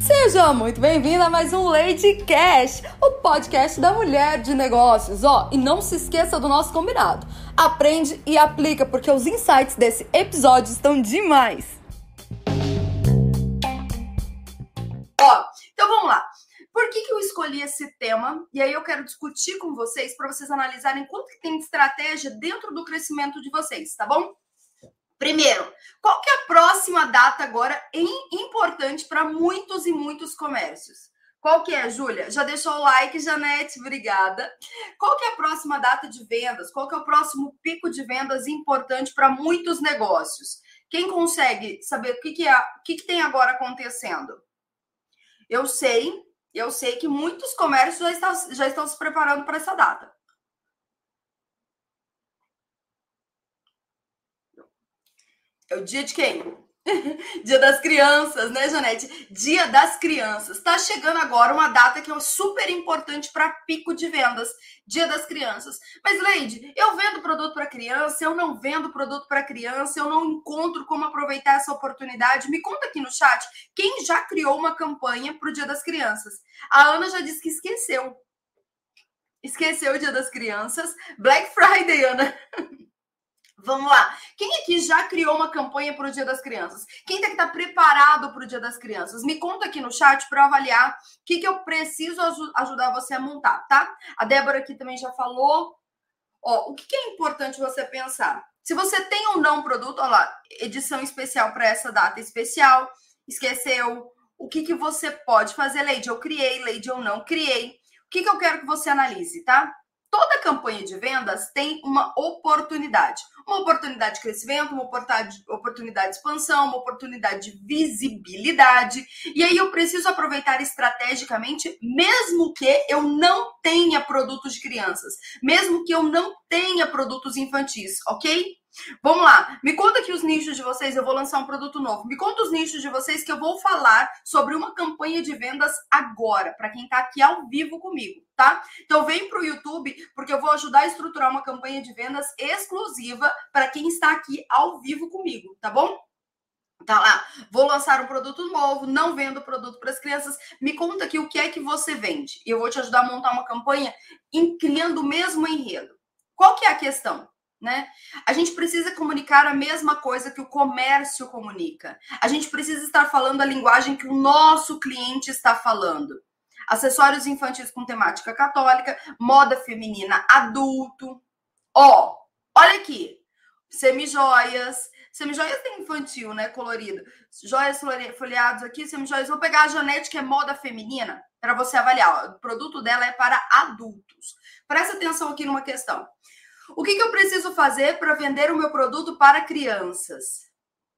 Seja muito bem-vindo a mais um Lady Cash, o podcast da mulher de negócios. Ó, e não se esqueça do nosso combinado. Aprende e aplica, porque os insights desse episódio estão demais. Ó, então vamos lá. Por que, que eu escolhi esse tema? E aí eu quero discutir com vocês para vocês analisarem quanto que tem de estratégia dentro do crescimento de vocês, tá bom? Primeiro, qual que é a próxima data agora importante para muitos e muitos comércios? Qual que é, Júlia? Já deixou o like, Janete? Obrigada. Qual que é a próxima data de vendas? Qual que é o próximo pico de vendas importante para muitos negócios? Quem consegue saber o que, que, é, o que, que tem agora acontecendo? Eu sei, eu sei que muitos comércios já estão, já estão se preparando para essa data. É o dia de quem? Dia das crianças, né, Janete? Dia das crianças. Tá chegando agora uma data que é super importante para pico de vendas. Dia das crianças. Mas, Leide, eu vendo produto para criança, eu não vendo produto para criança, eu não encontro como aproveitar essa oportunidade. Me conta aqui no chat quem já criou uma campanha para o Dia das Crianças. A Ana já disse que esqueceu. Esqueceu o Dia das Crianças. Black Friday, Ana. Vamos lá. Quem aqui já criou uma campanha para o Dia das Crianças? Quem tem que estar preparado para o Dia das Crianças? Me conta aqui no chat para avaliar o que, que eu preciso ajudar você a montar, tá? A Débora aqui também já falou. Ó, o que, que é importante você pensar? Se você tem ou não produto, olha lá, edição especial para essa data especial, esqueceu. O que, que você pode fazer, Leide? Eu criei, Leide, eu não criei. O que, que eu quero que você analise, tá? Toda campanha de vendas tem uma oportunidade. Uma oportunidade de crescimento, uma oportunidade de expansão, uma oportunidade de visibilidade. E aí eu preciso aproveitar estrategicamente, mesmo que eu não tenha produtos de crianças, mesmo que eu não tenha produtos infantis, ok? Vamos lá, me conta aqui os nichos de vocês. Eu vou lançar um produto novo. Me conta os nichos de vocês que eu vou falar sobre uma campanha de vendas agora, para quem está aqui ao vivo comigo, tá? Então vem para o YouTube, porque eu vou ajudar a estruturar uma campanha de vendas exclusiva para quem está aqui ao vivo comigo, tá bom? Tá lá, vou lançar um produto novo, não vendo produto para as crianças. Me conta aqui o que é que você vende. E eu vou te ajudar a montar uma campanha em, criando o mesmo enredo. Qual que é a questão? Né? A gente precisa comunicar a mesma coisa que o comércio comunica. A gente precisa estar falando a linguagem que o nosso cliente está falando. Acessórios infantis com temática católica, moda feminina adulto. Ó, olha aqui. Semijoias. Semijoias tem infantil, né? Colorido. Joias folheados aqui, semijoias. Vou pegar a Janete, que é moda feminina, para você avaliar. Ó, o produto dela é para adultos. Presta atenção aqui numa questão. O que, que eu preciso fazer para vender o meu produto para crianças?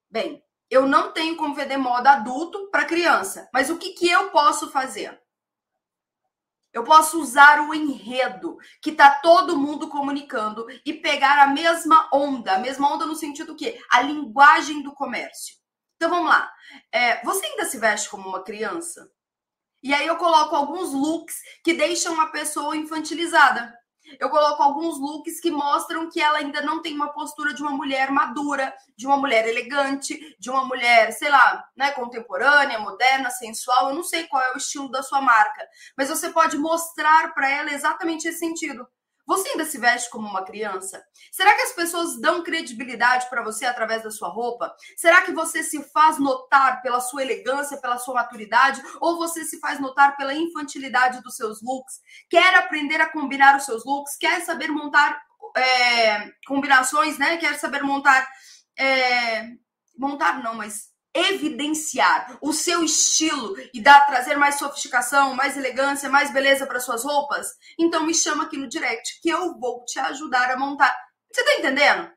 Bem, eu não tenho como vender moda adulto para criança, mas o que, que eu posso fazer? Eu posso usar o enredo que está todo mundo comunicando e pegar a mesma onda, a mesma onda no sentido que a linguagem do comércio. Então vamos lá. É, você ainda se veste como uma criança? E aí eu coloco alguns looks que deixam a pessoa infantilizada eu coloco alguns looks que mostram que ela ainda não tem uma postura de uma mulher madura, de uma mulher elegante, de uma mulher, sei lá, né, contemporânea, moderna, sensual. Eu não sei qual é o estilo da sua marca, mas você pode mostrar para ela exatamente esse sentido. Você ainda se veste como uma criança? Será que as pessoas dão credibilidade para você através da sua roupa? Será que você se faz notar pela sua elegância, pela sua maturidade? Ou você se faz notar pela infantilidade dos seus looks? Quer aprender a combinar os seus looks? Quer saber montar é, combinações, né? Quer saber montar. É, montar não, mas evidenciar o seu estilo e dar trazer mais sofisticação, mais elegância, mais beleza para suas roupas, então me chama aqui no direct que eu vou te ajudar a montar. Você tá entendendo?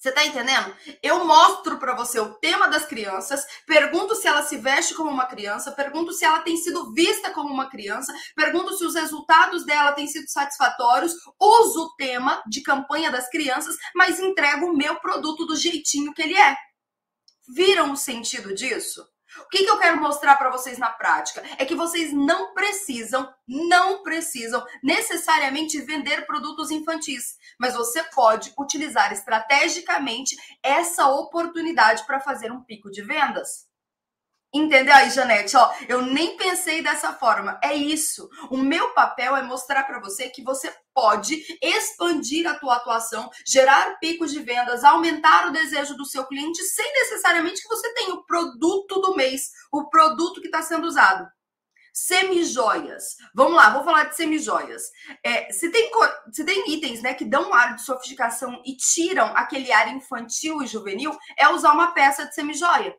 Você tá entendendo? Eu mostro para você o tema das crianças, pergunto se ela se veste como uma criança, pergunto se ela tem sido vista como uma criança, pergunto se os resultados dela têm sido satisfatórios, uso o tema de campanha das crianças, mas entrego o meu produto do jeitinho que ele é. Viram o sentido disso? O que, que eu quero mostrar para vocês na prática? É que vocês não precisam, não precisam necessariamente vender produtos infantis, mas você pode utilizar estrategicamente essa oportunidade para fazer um pico de vendas. Entendeu aí, Janete? Ó, eu nem pensei dessa forma. É isso. O meu papel é mostrar para você que você pode expandir a tua atuação, gerar picos de vendas, aumentar o desejo do seu cliente sem necessariamente que você tenha o produto do mês, o produto que está sendo usado. Semijoias. Vamos lá, vou falar de semijoias. É, se, tem, se tem itens né, que dão um ar de sofisticação e tiram aquele ar infantil e juvenil, é usar uma peça de semijoia.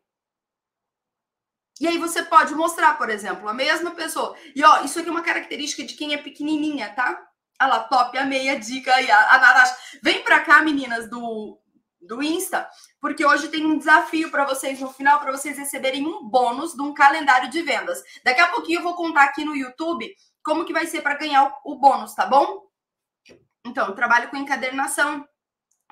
E aí você pode mostrar, por exemplo, a mesma pessoa. E ó, isso aqui é uma característica de quem é pequenininha, tá? Lá, top, a meia dica aí, a, a Natasha. Vem pra cá, meninas do, do Insta, porque hoje tem um desafio para vocês no final, para vocês receberem um bônus de um calendário de vendas. Daqui a pouquinho eu vou contar aqui no YouTube como que vai ser para ganhar o, o bônus, tá bom? Então, trabalho com encadernação,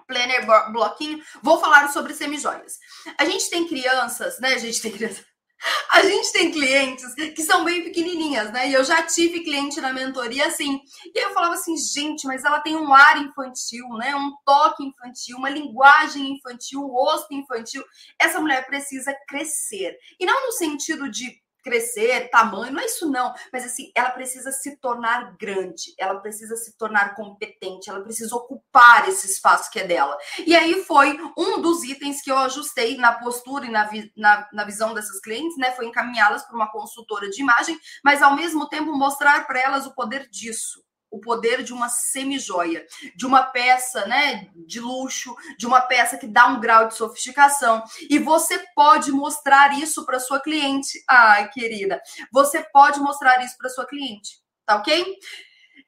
planner, bloquinho. Vou falar sobre semijoias. A gente tem crianças, né? A gente tem crianças. A gente tem clientes que são bem pequenininhas, né? E eu já tive cliente na mentoria assim. E eu falava assim, gente, mas ela tem um ar infantil, né? Um toque infantil, uma linguagem infantil, um rosto infantil. Essa mulher precisa crescer. E não no sentido de crescer, tamanho, não é isso não, mas assim, ela precisa se tornar grande, ela precisa se tornar competente, ela precisa ocupar esse espaço que é dela. E aí foi um dos itens que eu ajustei na postura e na, vi, na, na visão dessas clientes, né, foi encaminhá-las para uma consultora de imagem, mas ao mesmo tempo mostrar para elas o poder disso o poder de uma semijoia, de uma peça, né, de luxo, de uma peça que dá um grau de sofisticação. E você pode mostrar isso para sua cliente. Ai, querida, você pode mostrar isso para sua cliente, tá OK?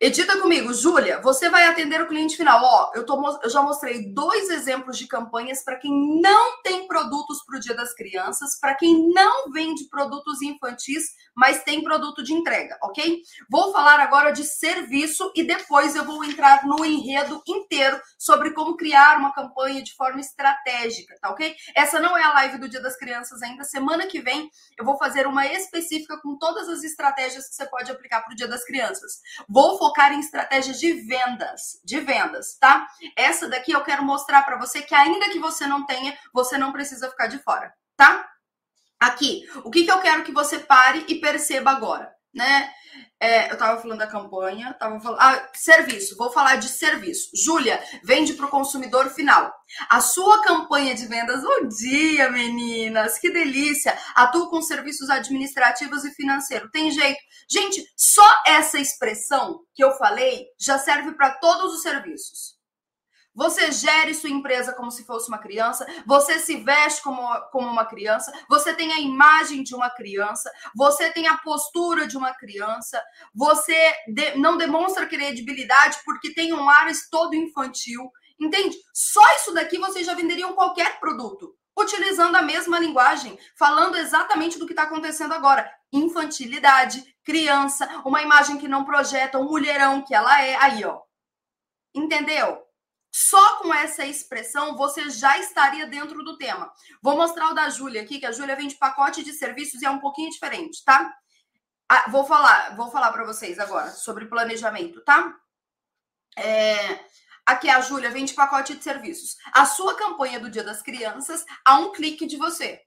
Edita comigo, Júlia, você vai atender o cliente final. Ó, eu, tô, eu já mostrei dois exemplos de campanhas para quem não tem produtos para o Dia das Crianças, para quem não vende produtos infantis, mas tem produto de entrega, ok? Vou falar agora de serviço e depois eu vou entrar no enredo inteiro sobre como criar uma campanha de forma estratégica, tá ok? Essa não é a live do Dia das Crianças ainda. Semana que vem eu vou fazer uma específica com todas as estratégias que você pode aplicar para o Dia das Crianças. Vou focar em estratégias de vendas, de vendas, tá? Essa daqui eu quero mostrar para você que ainda que você não tenha, você não precisa ficar de fora, tá? Aqui, o que, que eu quero que você pare e perceba agora, né? É, eu estava falando da campanha, tava falando. Ah, serviço, vou falar de serviço. Júlia, vende para o consumidor final. A sua campanha de vendas, bom dia, meninas, que delícia! Atua com serviços administrativos e financeiros. Tem jeito. Gente, só essa expressão que eu falei já serve para todos os serviços. Você gere sua empresa como se fosse uma criança, você se veste como, como uma criança, você tem a imagem de uma criança, você tem a postura de uma criança, você de, não demonstra credibilidade porque tem um ar todo infantil, entende? Só isso daqui vocês já venderiam qualquer produto, utilizando a mesma linguagem, falando exatamente do que está acontecendo agora. Infantilidade, criança, uma imagem que não projeta o mulherão que ela é. Aí, ó. Entendeu? Só com essa expressão você já estaria dentro do tema. Vou mostrar o da Júlia aqui, que a Júlia vende pacote de serviços e é um pouquinho diferente, tá? Ah, vou falar, vou falar para vocês agora sobre planejamento, tá? É, aqui a Júlia vende pacote de serviços. A sua campanha do Dia das Crianças a um clique de você.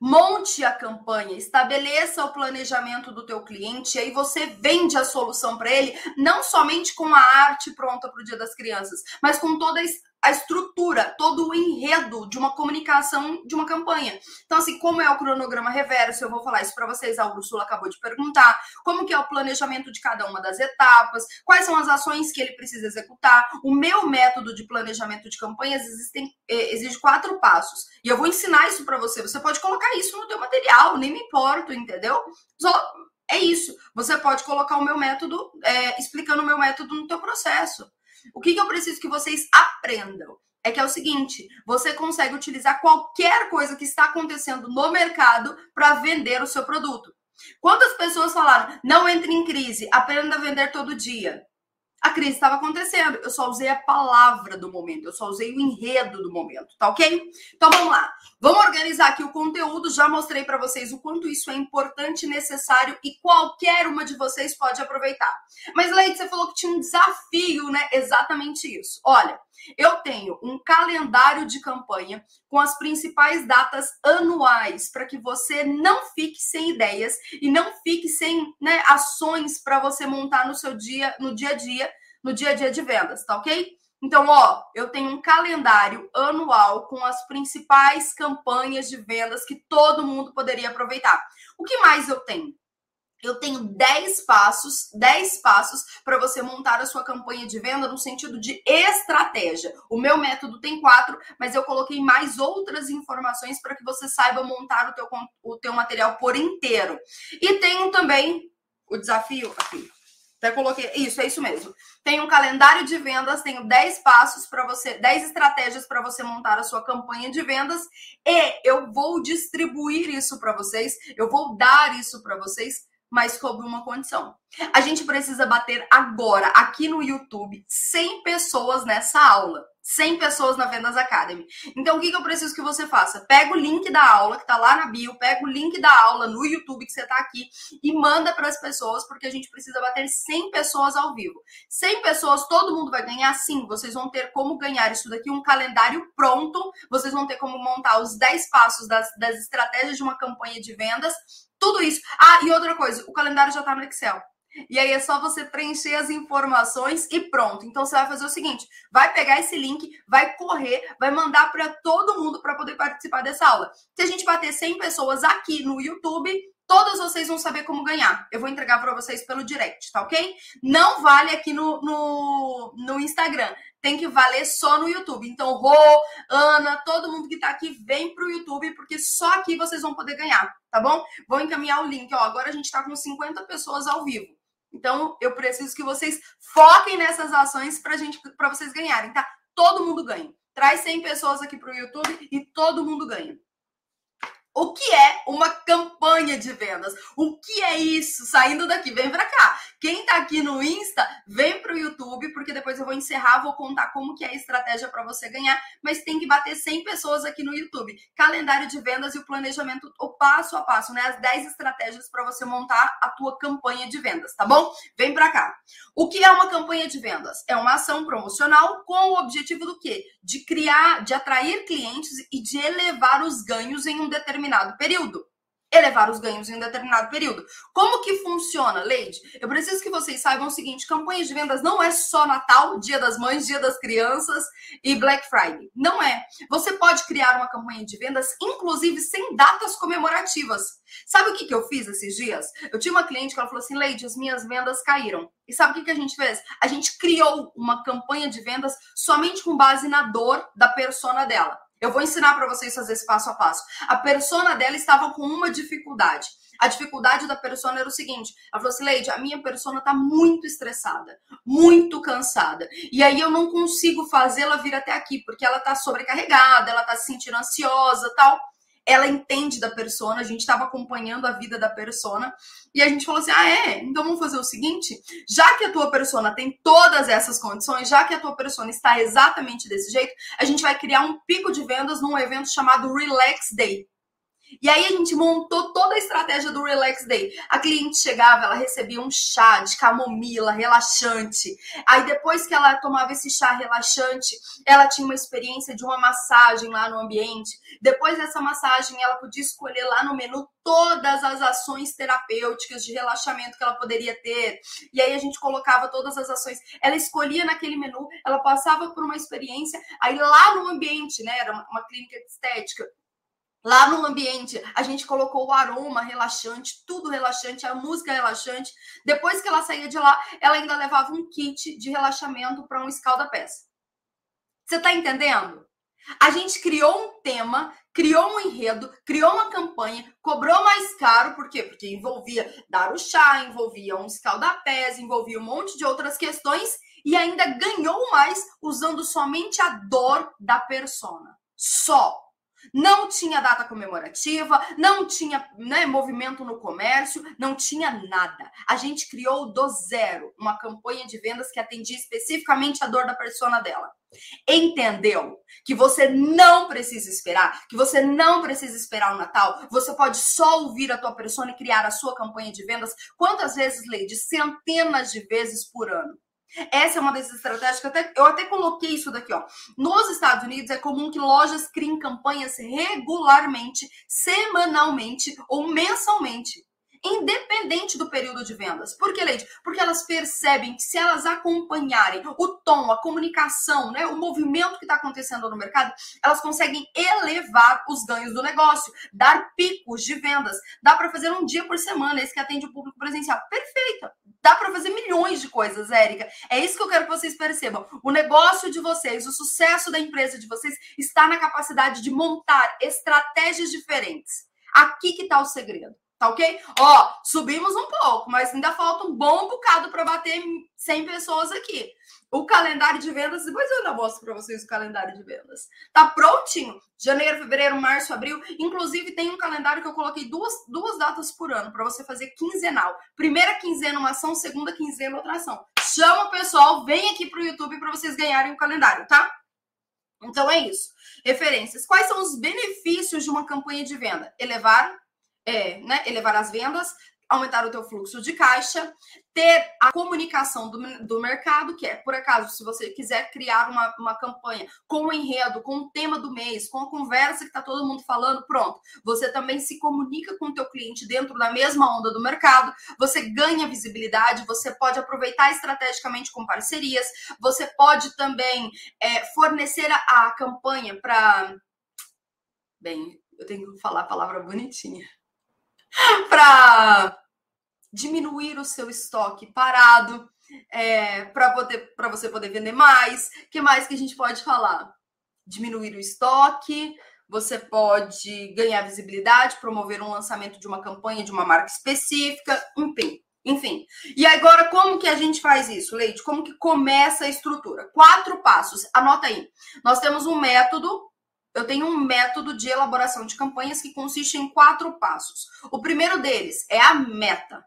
Monte a campanha, estabeleça o planejamento do teu cliente, e aí você vende a solução para ele, não somente com a arte pronta para o Dia das Crianças, mas com toda a a estrutura, todo o enredo de uma comunicação de uma campanha. Então, assim, como é o cronograma reverso, eu vou falar isso para vocês, a Ursula acabou de perguntar, como que é o planejamento de cada uma das etapas, quais são as ações que ele precisa executar. O meu método de planejamento de campanhas existem, é, exige quatro passos. E eu vou ensinar isso para você. Você pode colocar isso no teu material, nem me importo, entendeu? Só é isso. Você pode colocar o meu método, é, explicando o meu método no teu processo. O que, que eu preciso que vocês aprendam? É que é o seguinte: você consegue utilizar qualquer coisa que está acontecendo no mercado para vender o seu produto. Quantas pessoas falaram, não entre em crise, aprenda a vender todo dia? A crise estava acontecendo, eu só usei a palavra do momento, eu só usei o enredo do momento, tá ok? Então vamos lá. Vamos organizar aqui o conteúdo. Já mostrei para vocês o quanto isso é importante, necessário e qualquer uma de vocês pode aproveitar. Mas, Leite, você falou que tinha um desafio, né? Exatamente isso. Olha, eu tenho um calendário de campanha com as principais datas anuais para que você não fique sem ideias e não fique sem né, ações para você montar no seu dia, no dia a dia, no dia a dia de vendas, tá ok? Então, ó, eu tenho um calendário anual com as principais campanhas de vendas que todo mundo poderia aproveitar. O que mais eu tenho? Eu tenho 10 passos, 10 passos para você montar a sua campanha de venda no sentido de estratégia. O meu método tem quatro, mas eu coloquei mais outras informações para que você saiba montar o teu, o teu material por inteiro. E tenho também o desafio aqui. Até coloquei. Isso, é isso mesmo. Tem um calendário de vendas, tenho 10 passos para você, 10 estratégias para você montar a sua campanha de vendas e eu vou distribuir isso para vocês, eu vou dar isso para vocês mas sob uma condição. A gente precisa bater agora, aqui no YouTube, 100 pessoas nessa aula. 100 pessoas na Vendas Academy. Então, o que, que eu preciso que você faça? Pega o link da aula que tá lá na bio, pega o link da aula no YouTube que você tá aqui e manda para as pessoas, porque a gente precisa bater 100 pessoas ao vivo. 100 pessoas, todo mundo vai ganhar? Sim, vocês vão ter como ganhar isso daqui, um calendário pronto, vocês vão ter como montar os 10 passos das, das estratégias de uma campanha de vendas tudo isso. Ah, e outra coisa, o calendário já está no Excel. E aí é só você preencher as informações e pronto. Então você vai fazer o seguinte: vai pegar esse link, vai correr, vai mandar para todo mundo para poder participar dessa aula. Se a gente bater 100 pessoas aqui no YouTube, todas vocês vão saber como ganhar. Eu vou entregar para vocês pelo direct, tá ok? Não vale aqui no, no, no Instagram tem que valer só no YouTube. Então, Rô, Ana, todo mundo que tá aqui, vem pro YouTube, porque só aqui vocês vão poder ganhar, tá bom? Vou encaminhar o link. Ó, agora a gente tá com 50 pessoas ao vivo. Então, eu preciso que vocês foquem nessas ações pra gente, para vocês ganharem, tá? Todo mundo ganha. Traz 100 pessoas aqui pro YouTube e todo mundo ganha. O que é uma campanha de vendas? O que é isso? Saindo daqui, vem para cá. Quem tá aqui no Insta, vem pro YouTube, porque depois eu vou encerrar, vou contar como que é a estratégia para você ganhar, mas tem que bater 100 pessoas aqui no YouTube. Calendário de vendas e o planejamento, o passo a passo, né? As 10 estratégias para você montar a tua campanha de vendas, tá bom? Vem para cá. O que é uma campanha de vendas? É uma ação promocional com o objetivo do quê? De criar, de atrair clientes e de elevar os ganhos em um determinado determinado período. Elevar os ganhos em um determinado período. Como que funciona, Leide? Eu preciso que vocês saibam o seguinte: campanhas de vendas não é só Natal, Dia das Mães, Dia das Crianças e Black Friday. Não é. Você pode criar uma campanha de vendas, inclusive sem datas comemorativas. Sabe o que, que eu fiz esses dias? Eu tinha uma cliente que ela falou assim: Leide, as minhas vendas caíram. E sabe o que, que a gente fez? A gente criou uma campanha de vendas somente com base na dor da persona dela. Eu vou ensinar para vocês fazer esse passo a passo. A persona dela estava com uma dificuldade. A dificuldade da persona era o seguinte: ela falou assim, Leide, a minha persona está muito estressada, muito cansada. E aí eu não consigo fazê-la vir até aqui, porque ela está sobrecarregada, ela está se sentindo ansiosa tal ela entende da persona, a gente estava acompanhando a vida da persona e a gente falou assim: "Ah, é? Então vamos fazer o seguinte, já que a tua persona tem todas essas condições, já que a tua persona está exatamente desse jeito, a gente vai criar um pico de vendas num evento chamado Relax Day. E aí a gente montou toda a estratégia do Relax Day. A cliente chegava, ela recebia um chá de camomila relaxante. Aí depois que ela tomava esse chá relaxante, ela tinha uma experiência de uma massagem lá no ambiente. Depois dessa massagem, ela podia escolher lá no menu todas as ações terapêuticas de relaxamento que ela poderia ter. E aí a gente colocava todas as ações. Ela escolhia naquele menu, ela passava por uma experiência. Aí lá no ambiente, né, era uma clínica estética Lá no ambiente, a gente colocou o aroma relaxante, tudo relaxante, a música relaxante. Depois que ela saía de lá, ela ainda levava um kit de relaxamento para um escalda-pés. Você está entendendo? A gente criou um tema, criou um enredo, criou uma campanha, cobrou mais caro, por quê? Porque envolvia dar o chá, envolvia um escalda-pés, envolvia um monte de outras questões e ainda ganhou mais usando somente a dor da persona. Só Não tinha data comemorativa, não tinha né, movimento no comércio, não tinha nada. A gente criou do zero uma campanha de vendas que atendia especificamente a dor da persona dela. Entendeu que você não precisa esperar, que você não precisa esperar o Natal, você pode só ouvir a tua persona e criar a sua campanha de vendas quantas vezes, Leide? Centenas de vezes por ano. Essa é uma dessas estratégias que eu até, eu até coloquei isso daqui, ó. Nos Estados Unidos é comum que lojas criem campanhas regularmente, semanalmente ou mensalmente independente do período de vendas. Por que, Leide? Porque elas percebem que se elas acompanharem o tom, a comunicação, né, o movimento que está acontecendo no mercado, elas conseguem elevar os ganhos do negócio, dar picos de vendas. Dá para fazer um dia por semana, esse que atende o público presencial. Perfeito! Dá para fazer milhões de coisas, Érica. É isso que eu quero que vocês percebam. O negócio de vocês, o sucesso da empresa de vocês está na capacidade de montar estratégias diferentes. Aqui que está o segredo. Tá ok? Ó, subimos um pouco, mas ainda falta um bom bocado para bater 100 pessoas aqui. O calendário de vendas, depois eu ainda mostro para vocês o calendário de vendas. Tá prontinho? Janeiro, fevereiro, março, abril. Inclusive, tem um calendário que eu coloquei duas, duas datas por ano para você fazer quinzenal. Primeira quinzena, uma ação, segunda quinzena, outra ação. Chama o pessoal, vem aqui pro YouTube para vocês ganharem o calendário, tá? Então é isso. Referências. Quais são os benefícios de uma campanha de venda? Elevar é, né, elevar as vendas, aumentar o teu fluxo de caixa, ter a comunicação do, do mercado, que é, por acaso, se você quiser criar uma, uma campanha com o enredo, com o tema do mês, com a conversa que está todo mundo falando, pronto. Você também se comunica com o teu cliente dentro da mesma onda do mercado, você ganha visibilidade, você pode aproveitar estrategicamente com parcerias, você pode também é, fornecer a, a campanha para... Bem, eu tenho que falar a palavra bonitinha para diminuir o seu estoque parado, é, para você poder vender mais. Que mais que a gente pode falar? Diminuir o estoque, você pode ganhar visibilidade, promover um lançamento de uma campanha de uma marca específica, enfim. Enfim. E agora, como que a gente faz isso, Leite? Como que começa a estrutura? Quatro passos. Anota aí. Nós temos um método eu tenho um método de elaboração de campanhas que consiste em quatro passos. O primeiro deles é a meta.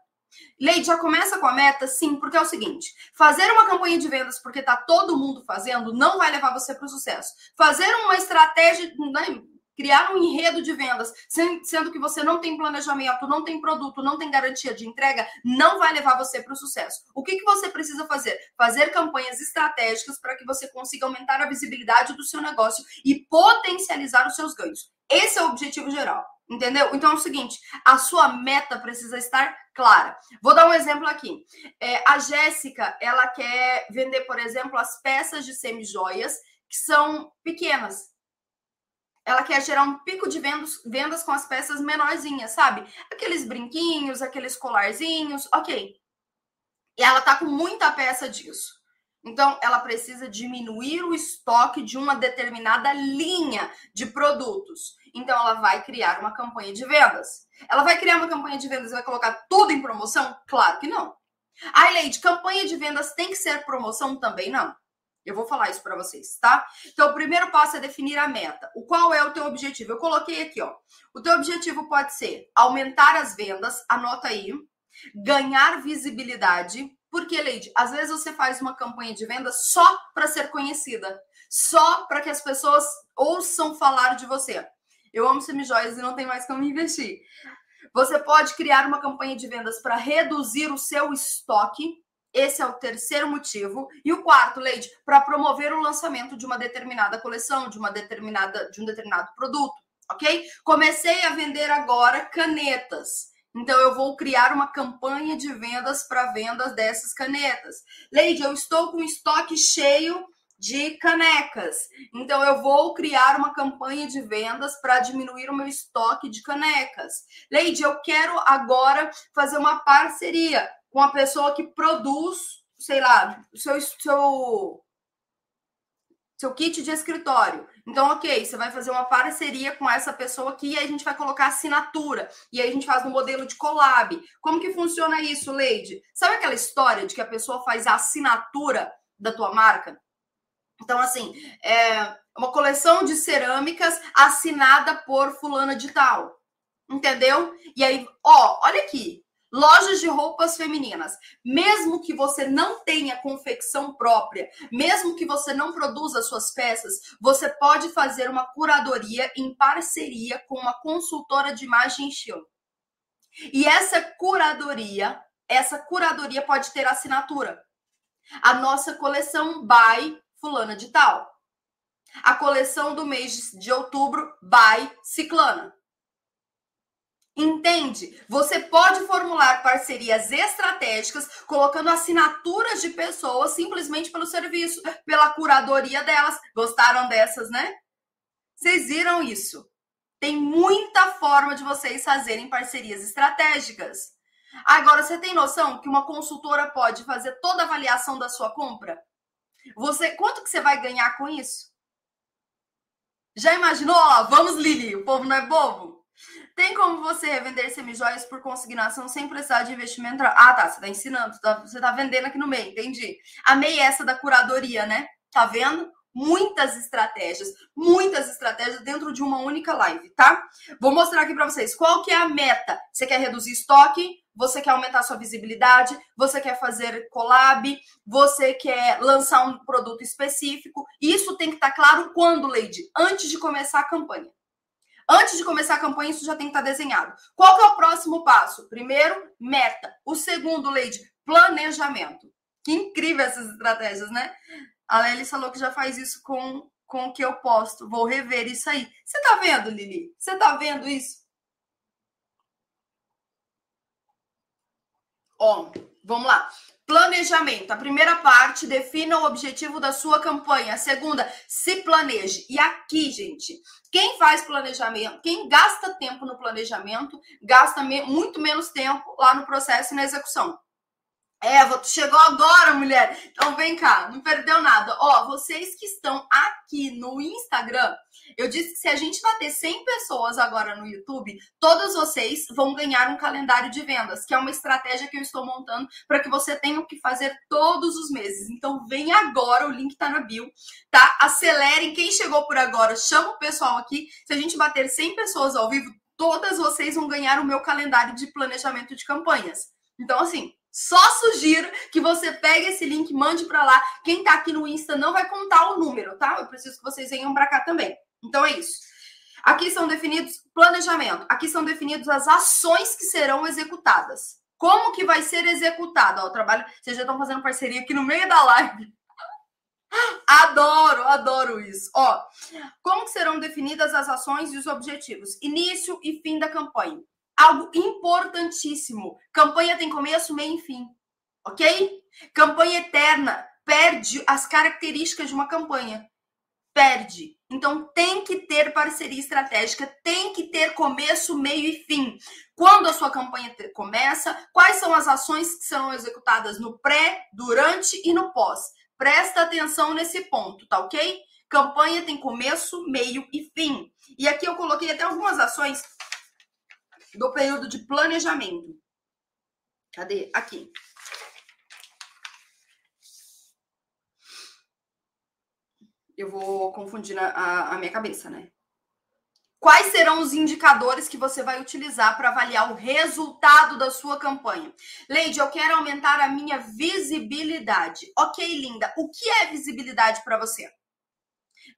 Leide, já começa com a meta? Sim, porque é o seguinte: fazer uma campanha de vendas porque está todo mundo fazendo não vai levar você para o sucesso. Fazer uma estratégia, né, criar um enredo de vendas, sendo que você não tem planejamento, não tem produto, não tem garantia de entrega, não vai levar você para o sucesso. O que, que você precisa fazer? Fazer campanhas estratégicas para que você consiga aumentar a visibilidade do seu negócio e potencializar os seus ganhos. Esse é o objetivo geral. Entendeu? Então é o seguinte: a sua meta precisa estar clara. Vou dar um exemplo aqui. É, a Jéssica, ela quer vender, por exemplo, as peças de semi-joias que são pequenas ela quer gerar um pico de vendas, vendas com as peças menorzinhas, sabe? Aqueles brinquinhos, aqueles colarzinhos, ok. E ela tá com muita peça disso. Então, ela precisa diminuir o estoque de uma determinada linha de produtos. Então, ela vai criar uma campanha de vendas. Ela vai criar uma campanha de vendas e vai colocar tudo em promoção? Claro que não. Ai, Leide, campanha de vendas tem que ser promoção? Também não. Eu vou falar isso para vocês, tá? Então, o primeiro passo é definir a meta. O qual é o teu objetivo? Eu coloquei aqui, ó. O teu objetivo pode ser aumentar as vendas, anota aí, ganhar visibilidade, porque, Leide, às vezes você faz uma campanha de venda só para ser conhecida, só para que as pessoas ouçam falar de você. Eu amo semijoias e não tem mais como investir. Você pode criar uma campanha de vendas para reduzir o seu estoque, esse é o terceiro motivo. E o quarto, Leide, para promover o lançamento de uma determinada coleção, de uma determinada, de um determinado produto, ok? Comecei a vender agora canetas. Então, eu vou criar uma campanha de vendas para vendas dessas canetas. Leide, eu estou com estoque cheio de canecas. Então, eu vou criar uma campanha de vendas para diminuir o meu estoque de canecas. Leide, eu quero agora fazer uma parceria com a pessoa que produz, sei lá, seu, seu, seu kit de escritório. Então, ok, você vai fazer uma parceria com essa pessoa aqui e aí a gente vai colocar assinatura. E aí a gente faz no modelo de collab. Como que funciona isso, Leide? Sabe aquela história de que a pessoa faz a assinatura da tua marca? Então, assim, é, uma coleção de cerâmicas assinada por fulana de tal. Entendeu? E aí, ó, olha aqui. Lojas de roupas femininas. Mesmo que você não tenha confecção própria, mesmo que você não produza suas peças, você pode fazer uma curadoria em parceria com uma consultora de imagem estilo. E essa curadoria, essa curadoria pode ter assinatura. A nossa coleção by fulana de tal. A coleção do mês de outubro by ciclana. Entende? Você pode formular parcerias estratégicas colocando assinaturas de pessoas simplesmente pelo serviço, pela curadoria delas. Gostaram dessas, né? Vocês viram isso? Tem muita forma de vocês fazerem parcerias estratégicas. Agora, você tem noção que uma consultora pode fazer toda a avaliação da sua compra? Você, quanto que você vai ganhar com isso? Já imaginou? Ó, vamos, Lili, o povo não é bobo? Tem como você revender semijoias por consignação sem precisar de investimento? Ah, tá. Você tá ensinando, tá, você tá vendendo aqui no meio, entendi. Amei essa da curadoria, né? Tá vendo? Muitas estratégias, muitas estratégias dentro de uma única live, tá? Vou mostrar aqui para vocês qual que é a meta. Você quer reduzir estoque? Você quer aumentar sua visibilidade? Você quer fazer collab? Você quer lançar um produto específico? Isso tem que estar tá claro quando, Lady? Antes de começar a campanha. Antes de começar a campanha, isso já tem que estar desenhado. Qual que é o próximo passo? Primeiro, meta. O segundo, Leide, planejamento. Que incrível essas estratégias, né? A Lely falou que já faz isso com, com o que eu posto. Vou rever isso aí. Você tá vendo, Lili? Você tá vendo isso? Ó, vamos lá. Planejamento. A primeira parte, defina o objetivo da sua campanha. A segunda, se planeje. E aqui, gente, quem faz planejamento, quem gasta tempo no planejamento, gasta muito menos tempo lá no processo e na execução. Eva, tu chegou agora, mulher. Então vem cá, não perdeu nada. Ó, vocês que estão aqui no Instagram, eu disse que se a gente bater 100 pessoas agora no YouTube, todos vocês vão ganhar um calendário de vendas, que é uma estratégia que eu estou montando para que você tenha o que fazer todos os meses. Então vem agora, o link tá na bio, tá? Acelerem. Quem chegou por agora, chama o pessoal aqui. Se a gente bater 100 pessoas ao vivo, todas vocês vão ganhar o meu calendário de planejamento de campanhas. Então, assim, só sugiro que você pegue esse link, mande para lá. Quem tá aqui no Insta não vai contar o número, tá? Eu preciso que vocês venham para cá também. Então é isso. Aqui são definidos planejamento. Aqui são definidas as ações que serão executadas. Como que vai ser executado? Ó, o trabalho, vocês já estão fazendo parceria aqui no meio da live. Adoro, adoro isso. Ó, como serão definidas as ações e os objetivos? Início e fim da campanha algo importantíssimo. Campanha tem começo, meio e fim. Ok? Campanha eterna perde as características de uma campanha. Perde. Então tem que ter parceria estratégica, tem que ter começo, meio e fim. Quando a sua campanha começa, quais são as ações que serão executadas no pré, durante e no pós? Presta atenção nesse ponto, tá ok? Campanha tem começo, meio e fim. E aqui eu coloquei até algumas ações do período de planejamento. Cadê? Aqui. Eu vou confundir a, a minha cabeça, né? Quais serão os indicadores que você vai utilizar para avaliar o resultado da sua campanha? Leide, eu quero aumentar a minha visibilidade. Ok, linda. O que é visibilidade para você?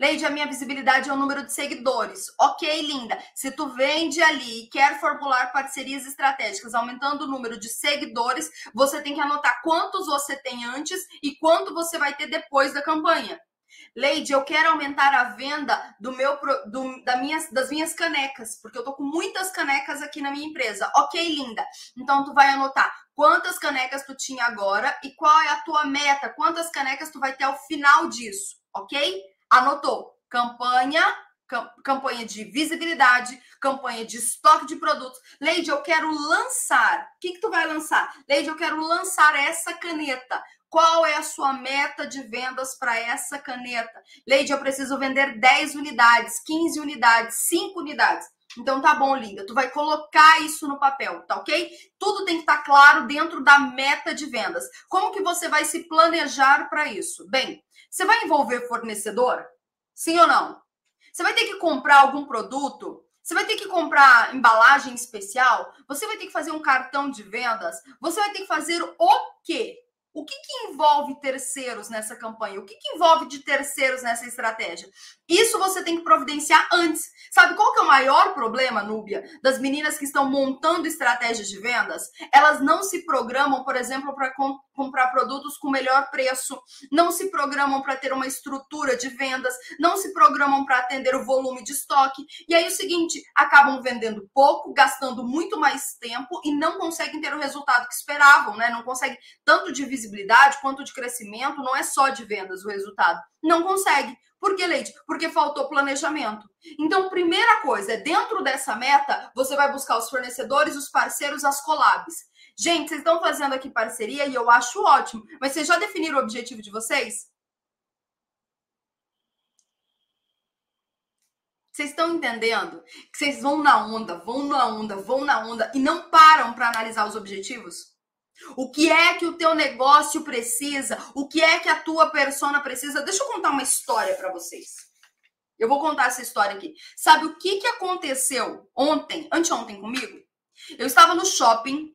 Leide, a minha visibilidade é o número de seguidores. Ok, linda. Se tu vende ali e quer formular parcerias estratégicas aumentando o número de seguidores, você tem que anotar quantos você tem antes e quanto você vai ter depois da campanha. Leide, eu quero aumentar a venda do meu do, da minhas, das minhas canecas, porque eu tô com muitas canecas aqui na minha empresa. Ok, linda. Então tu vai anotar quantas canecas tu tinha agora e qual é a tua meta, quantas canecas tu vai ter ao final disso, ok? Anotou. Campanha, campanha de visibilidade, campanha de estoque de produtos. Leide, eu quero lançar. O que, que tu vai lançar? Leide, eu quero lançar essa caneta. Qual é a sua meta de vendas para essa caneta? Leide, eu preciso vender 10 unidades, 15 unidades, 5 unidades. Então tá bom, linda. Tu vai colocar isso no papel, tá ok? Tudo tem que estar tá claro dentro da meta de vendas. Como que você vai se planejar para isso? Bem, você vai envolver fornecedor? Sim ou não? Você vai ter que comprar algum produto você vai ter que comprar embalagem especial? Você vai ter que fazer um cartão de vendas? Você vai ter que fazer o quê? O que, que envolve terceiros nessa campanha? O que, que envolve de terceiros nessa estratégia? Isso você tem que providenciar antes. Sabe qual que é o maior problema, Núbia, das meninas que estão montando estratégias de vendas? Elas não se programam, por exemplo, para comprar produtos com melhor preço, não se programam para ter uma estrutura de vendas, não se programam para atender o volume de estoque. E aí o seguinte, acabam vendendo pouco, gastando muito mais tempo e não conseguem ter o resultado que esperavam, né? Não conseguem tanto de visibilidade quanto de crescimento, não é só de vendas o resultado. Não consegue. Por que, Leite? Porque faltou planejamento. Então, primeira coisa, é dentro dessa meta, você vai buscar os fornecedores, os parceiros, as collabs. Gente, vocês estão fazendo aqui parceria e eu acho ótimo, mas vocês já definiram o objetivo de vocês? Vocês estão entendendo que vocês vão na onda, vão na onda, vão na onda e não param para analisar os objetivos? O que é que o teu negócio precisa? O que é que a tua persona precisa? Deixa eu contar uma história para vocês. Eu vou contar essa história aqui. Sabe o que, que aconteceu ontem, anteontem comigo? Eu estava no shopping,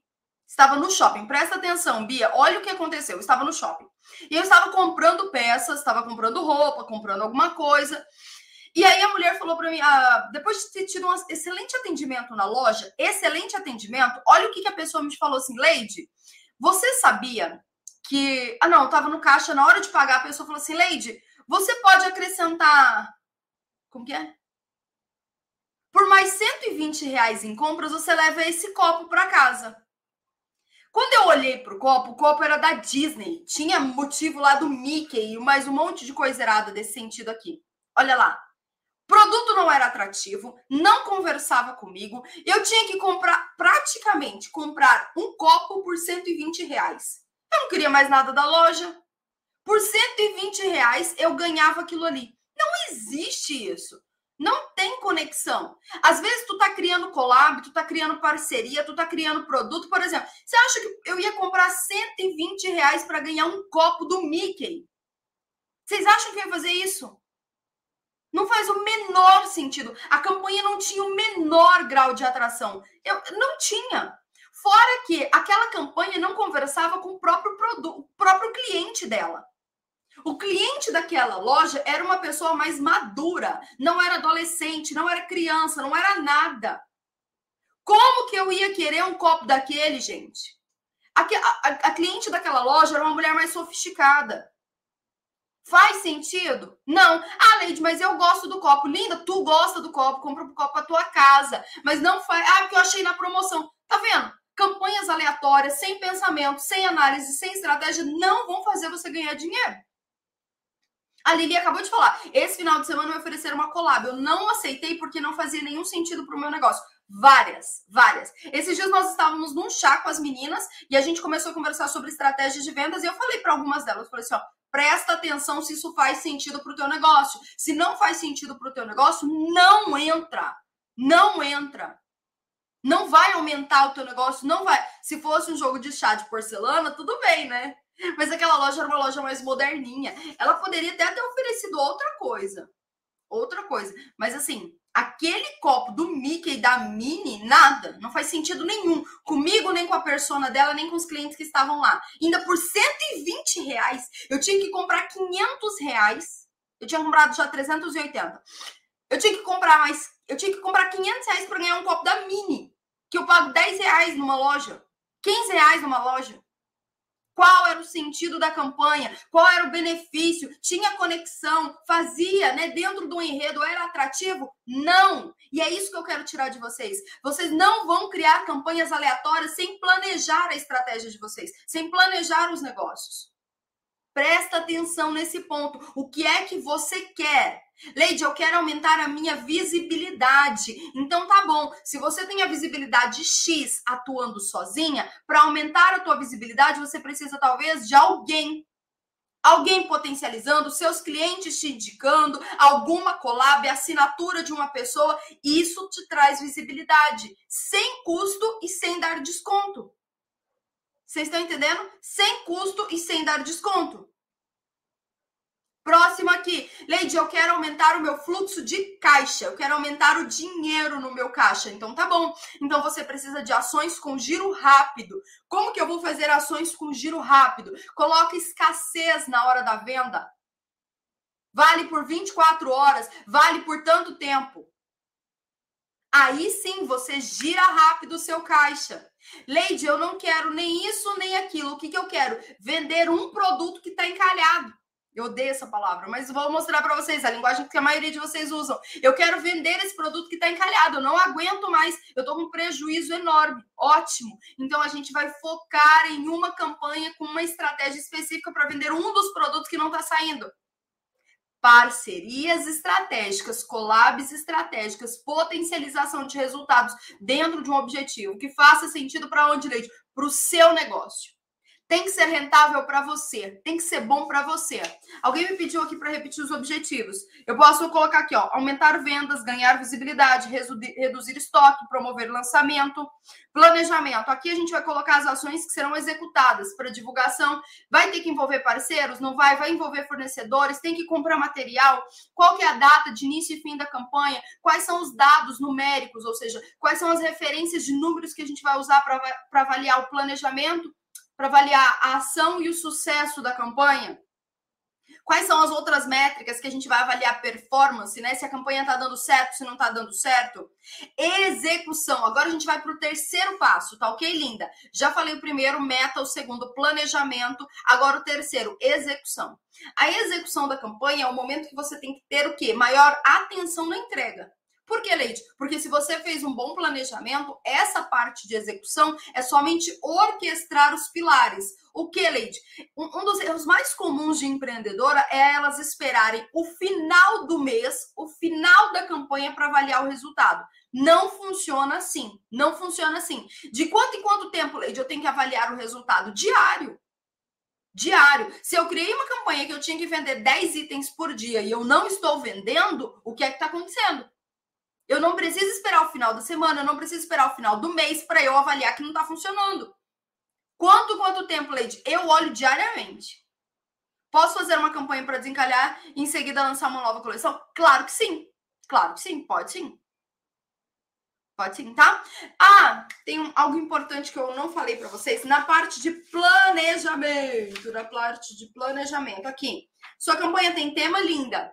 estava no shopping. Presta atenção, Bia. Olha o que aconteceu. Eu estava no shopping. E eu estava comprando peças, estava comprando roupa, comprando alguma coisa. E aí a mulher falou para mim, ah, depois de ter tido um excelente atendimento na loja, excelente atendimento, olha o que, que a pessoa me falou assim, Leide, você sabia que. Ah, não, eu tava no caixa, na hora de pagar, a pessoa falou assim, Leide, você pode acrescentar. Como que é? Por mais 120 reais em compras, você leva esse copo para casa. Quando eu olhei pro copo, o copo era da Disney. Tinha motivo lá do Mickey e mais um monte de coisa errada desse sentido aqui. Olha lá produto não era atrativo, não conversava comigo, eu tinha que comprar, praticamente, comprar um copo por 120 reais. Eu não queria mais nada da loja. Por 120 reais eu ganhava aquilo ali. Não existe isso. Não tem conexão. Às vezes tu tá criando collab, tu tá criando parceria, tu tá criando produto. Por exemplo, você acha que eu ia comprar 120 reais para ganhar um copo do Mickey? Vocês acham que eu ia fazer isso? Não faz o menor sentido. A campanha não tinha o menor grau de atração. Eu não tinha. Fora que aquela campanha não conversava com o próprio produto, o próprio cliente dela. O cliente daquela loja era uma pessoa mais madura, não era adolescente, não era criança, não era nada. Como que eu ia querer um copo daquele, gente? A, a, a cliente daquela loja era uma mulher mais sofisticada. Faz sentido? Não. Ah, Leide, mas eu gosto do copo. Linda, tu gosta do copo, compra o copo para tua casa. Mas não faz. Ah, porque eu achei na promoção. Tá vendo? Campanhas aleatórias, sem pensamento, sem análise, sem estratégia, não vão fazer você ganhar dinheiro. A Lili acabou de falar. Esse final de semana me ofereceram uma collab. Eu não aceitei porque não fazia nenhum sentido para o meu negócio. Várias, várias. Esses dias nós estávamos num chá com as meninas e a gente começou a conversar sobre estratégias de vendas e eu falei para algumas delas, falei assim, ó, presta atenção se isso faz sentido para o teu negócio. Se não faz sentido para o teu negócio, não entra. Não entra. Não vai aumentar o teu negócio, não vai. Se fosse um jogo de chá de porcelana, tudo bem, né? Mas aquela loja era uma loja mais moderninha. Ela poderia até ter oferecido outra coisa. Outra coisa. Mas assim, aquele copo do Mickey da Minnie, nada, não faz sentido nenhum. Comigo, nem com a persona dela, nem com os clientes que estavam lá. Ainda por 120 reais, eu tinha que comprar 500 reais. Eu tinha comprado já 380. Eu tinha que comprar mais. Eu tinha que comprar 500 reais para ganhar um copo da Mini, que eu pago 10 reais numa loja, 15 reais numa loja. Qual era o sentido da campanha? Qual era o benefício? Tinha conexão? Fazia, né? Dentro do enredo era atrativo? Não. E é isso que eu quero tirar de vocês. Vocês não vão criar campanhas aleatórias sem planejar a estratégia de vocês, sem planejar os negócios. Presta atenção nesse ponto. O que é que você quer? Leide, eu quero aumentar a minha visibilidade. Então tá bom. Se você tem a visibilidade X atuando sozinha, para aumentar a tua visibilidade, você precisa talvez de alguém. Alguém potencializando, seus clientes te indicando, alguma collab, assinatura de uma pessoa, isso te traz visibilidade, sem custo e sem dar desconto. Vocês estão entendendo? Sem custo e sem dar desconto. Próximo aqui. Leide, eu quero aumentar o meu fluxo de caixa. Eu quero aumentar o dinheiro no meu caixa. Então tá bom. Então você precisa de ações com giro rápido. Como que eu vou fazer ações com giro rápido? Coloca escassez na hora da venda. Vale por 24 horas, vale por tanto tempo. Aí sim você gira rápido o seu caixa. Leide, eu não quero nem isso nem aquilo. O que, que eu quero? Vender um produto que está encalhado. Eu odeio essa palavra, mas vou mostrar para vocês a linguagem que a maioria de vocês usam. Eu quero vender esse produto que está encalhado, eu não aguento mais, eu estou com um prejuízo enorme. Ótimo. Então a gente vai focar em uma campanha com uma estratégia específica para vender um dos produtos que não está saindo. Parcerias estratégicas, collabs estratégicas, potencialização de resultados dentro de um objetivo que faça sentido para onde, Leite? Para o seu negócio. Tem que ser rentável para você, tem que ser bom para você. Alguém me pediu aqui para repetir os objetivos. Eu posso colocar aqui, ó, aumentar vendas, ganhar visibilidade, reduzir estoque, promover lançamento, planejamento. Aqui a gente vai colocar as ações que serão executadas para divulgação. Vai ter que envolver parceiros? Não vai? Vai envolver fornecedores? Tem que comprar material? Qual que é a data de início e fim da campanha? Quais são os dados numéricos, ou seja, quais são as referências de números que a gente vai usar para avaliar o planejamento? Para avaliar a ação e o sucesso da campanha? Quais são as outras métricas que a gente vai avaliar performance, né? Se a campanha está dando certo, se não está dando certo. Execução. Agora a gente vai para o terceiro passo, tá ok, linda? Já falei o primeiro, meta, o segundo, planejamento. Agora o terceiro, execução. A execução da campanha é o momento que você tem que ter o quê? Maior atenção na entrega. Por que, Leite? Porque se você fez um bom planejamento, essa parte de execução é somente orquestrar os pilares. O que, Leite? Um, dos erros mais comuns de empreendedora é elas esperarem o final do mês, o final da campanha para avaliar o resultado. Não funciona assim. Não funciona assim. De quanto em quanto tempo, Leide, eu tenho que avaliar o resultado? Diário diário. Se eu criei uma campanha que eu tinha que vender 10 itens por dia e eu não estou vendendo, o que é que está acontecendo? Eu não preciso esperar o final da semana, eu não preciso esperar o final do mês para eu avaliar que não está funcionando. Quanto, quanto tempo, Lady? Eu olho diariamente. Posso fazer uma campanha para desencalhar e em seguida lançar uma nova coleção? Claro que sim. Claro que sim, pode sim. Pode sim, tá? Ah, tem um, algo importante que eu não falei para vocês na parte de planejamento, na parte de planejamento aqui. Sua campanha tem tema linda.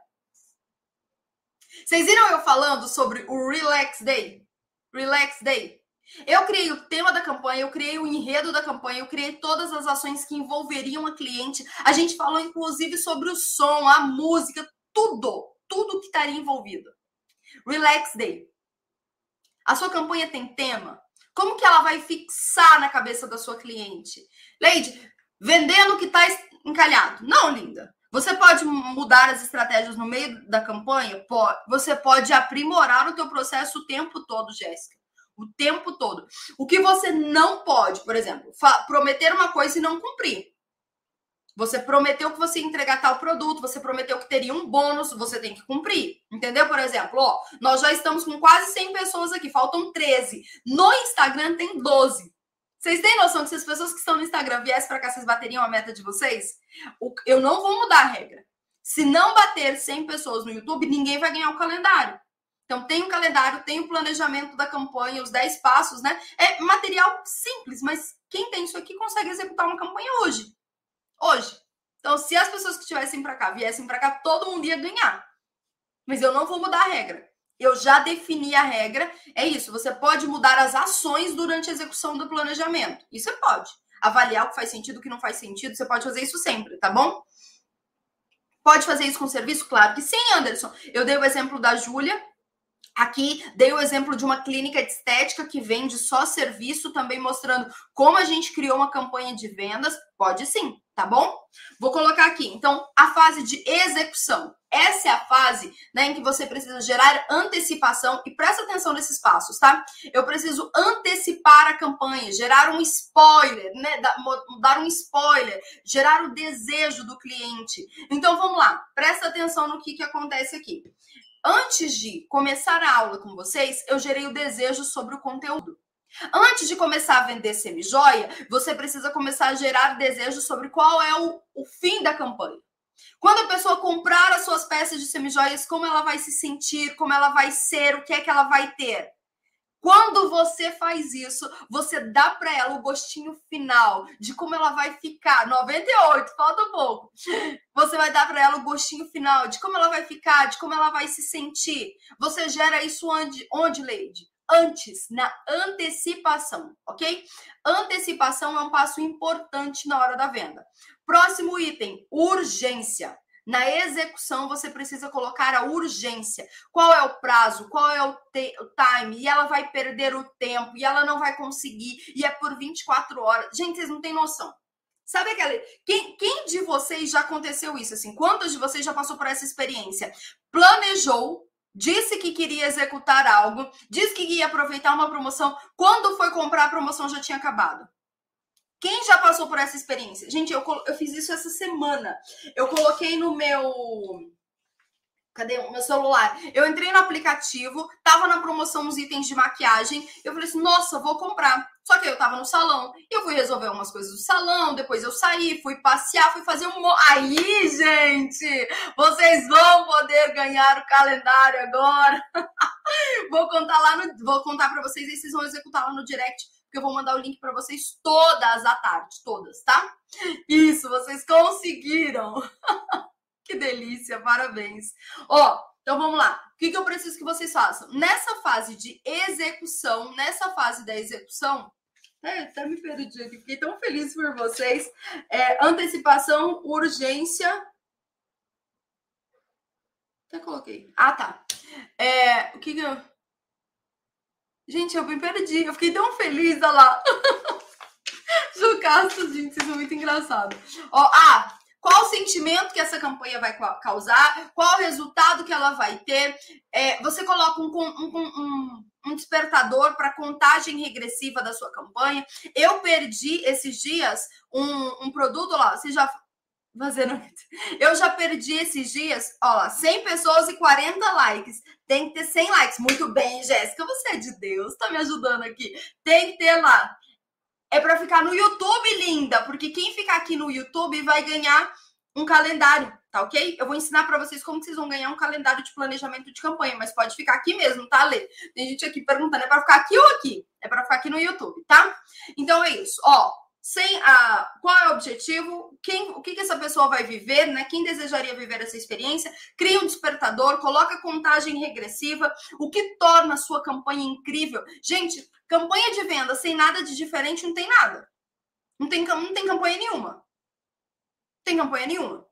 Vocês viram eu falando sobre o Relax Day? Relax Day. Eu criei o tema da campanha, eu criei o enredo da campanha, eu criei todas as ações que envolveriam a cliente. A gente falou inclusive sobre o som, a música, tudo, tudo que estaria envolvido. Relax Day. A sua campanha tem tema? Como que ela vai fixar na cabeça da sua cliente? Lady, vendendo que está encalhado. Não, linda. Você pode mudar as estratégias no meio da campanha? Pode. Você pode aprimorar o teu processo o tempo todo, Jéssica. O tempo todo. O que você não pode, por exemplo, prometer uma coisa e não cumprir. Você prometeu que você ia entregar tal produto, você prometeu que teria um bônus, você tem que cumprir. Entendeu? Por exemplo, ó, nós já estamos com quase 100 pessoas aqui, faltam 13. No Instagram tem 12. Vocês têm noção que se as pessoas que estão no Instagram viessem para cá, vocês bateriam a meta de vocês? Eu não vou mudar a regra. Se não bater 100 pessoas no YouTube, ninguém vai ganhar o calendário. Então, tem o calendário, tem o planejamento da campanha, os 10 passos, né? É material simples, mas quem tem isso aqui consegue executar uma campanha hoje. Hoje. Então, se as pessoas que estivessem para cá viessem para cá, todo mundo ia ganhar. Mas eu não vou mudar a regra eu já defini a regra. É isso, você pode mudar as ações durante a execução do planejamento. Isso você pode. Avaliar o que faz sentido, o que não faz sentido, você pode fazer isso sempre, tá bom? Pode fazer isso com serviço? Claro que sim, Anderson. Eu dei o exemplo da Júlia, Aqui dei o exemplo de uma clínica de estética que vende só serviço, também mostrando como a gente criou uma campanha de vendas. Pode sim, tá bom? Vou colocar aqui, então, a fase de execução. Essa é a fase né, em que você precisa gerar antecipação e presta atenção nesses passos, tá? Eu preciso antecipar a campanha, gerar um spoiler, né? Dar um spoiler, gerar o desejo do cliente. Então vamos lá, presta atenção no que, que acontece aqui. Antes de começar a aula com vocês, eu gerei o desejo sobre o conteúdo. Antes de começar a vender semi-joia, você precisa começar a gerar desejo sobre qual é o, o fim da campanha. Quando a pessoa comprar as suas peças de semijoias, como ela vai se sentir, como ela vai ser, o que é que ela vai ter? Quando você faz isso, você dá para ela o gostinho final de como ela vai ficar. 98, falta um pouco. Você vai dar para ela o gostinho final de como ela vai ficar, de como ela vai se sentir. Você gera isso onde, onde Lady? Antes, na antecipação, ok? Antecipação é um passo importante na hora da venda. Próximo item, urgência. Na execução, você precisa colocar a urgência. Qual é o prazo? Qual é o, o, time? E ela vai perder o tempo, e ela não vai conseguir, e é por 24 horas. Gente, vocês não têm noção. Sabe aquela. Quem, quem de vocês já aconteceu isso? Assim, quantos de vocês já passou por essa experiência? Planejou, disse que queria executar algo, disse que ia aproveitar uma promoção. Quando foi comprar, a promoção já tinha acabado. Quem já passou por essa experiência? Gente, eu, eu fiz isso essa semana. Eu coloquei no meu. Cadê o meu celular? Eu entrei no aplicativo, tava na promoção uns itens de maquiagem. Eu falei assim, nossa, vou comprar. Só que eu tava no salão. Eu fui resolver umas coisas do salão, depois eu saí, fui passear, fui fazer um. Aí, gente! Vocês vão poder ganhar o calendário agora. vou contar lá no. Vou contar para vocês e vocês vão executar lá no direct porque eu vou mandar o link para vocês todas à tarde, todas, tá? Isso, vocês conseguiram! que delícia, parabéns! Ó, então vamos lá. O que, que eu preciso que vocês façam? Nessa fase de execução, nessa fase da execução, é, até me perdi aqui, fiquei tão feliz por vocês. É, antecipação, urgência. Até coloquei. Ah, tá. É, o que, que eu. Gente, eu me perdi. Eu fiquei tão feliz, olha lá. Ju Castro, gente, vocês são muito engraçados. Ó, ah, qual o sentimento que essa campanha vai causar? Qual o resultado que ela vai ter? É, você coloca um, um, um, um despertador para contagem regressiva da sua campanha. Eu perdi esses dias um, um produto lá. Você já Fazendo. Eu já perdi esses dias, ó, 100 pessoas e 40 likes. Tem que ter 100 likes. Muito bem, Jéssica, você é de Deus, tá me ajudando aqui. Tem que ter lá. É para ficar no YouTube, linda, porque quem ficar aqui no YouTube vai ganhar um calendário, tá ok? Eu vou ensinar para vocês como vocês vão ganhar um calendário de planejamento de campanha, mas pode ficar aqui mesmo, tá, Lê? Tem gente aqui perguntando, é para ficar aqui ou aqui? É para ficar aqui no YouTube, tá? Então é isso, ó sem a qual é o objetivo, quem, o que, que essa pessoa vai viver, né? Quem desejaria viver essa experiência, cria um despertador, coloca contagem regressiva, o que torna a sua campanha incrível. Gente, campanha de venda sem nada de diferente não tem nada. Não tem, não tem campanha nenhuma. Não tem campanha nenhuma.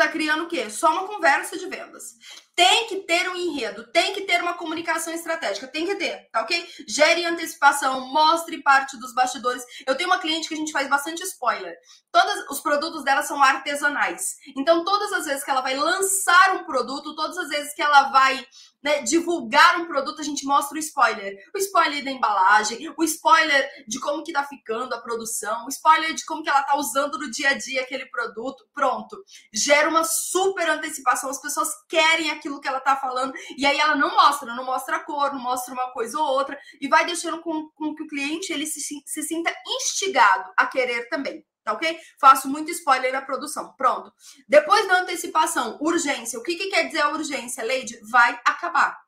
Tu tá criando o quê? Só uma conversa de vendas. Tem que ter um enredo, tem que ter uma comunicação estratégica, tem que ter, tá ok? Gere antecipação, mostre parte dos bastidores. Eu tenho uma cliente que a gente faz bastante spoiler. Todos os produtos dela são artesanais. Então, todas as vezes que ela vai lançar um produto, todas as vezes que ela vai né, divulgar um produto, a gente mostra o spoiler. O spoiler da embalagem, o spoiler de como que tá ficando a produção, o spoiler de como que ela tá usando no dia a dia aquele produto. Pronto. Gera uma super antecipação. As pessoas querem aquilo que ela tá falando. E aí ela não mostra, não mostra a cor, não mostra uma coisa ou outra. E vai deixando com, com que o cliente ele se, se sinta instigado a querer também tá ok? Faço muito spoiler da produção. Pronto. Depois da antecipação, urgência. O que, que quer dizer a urgência, Lady? Vai acabar.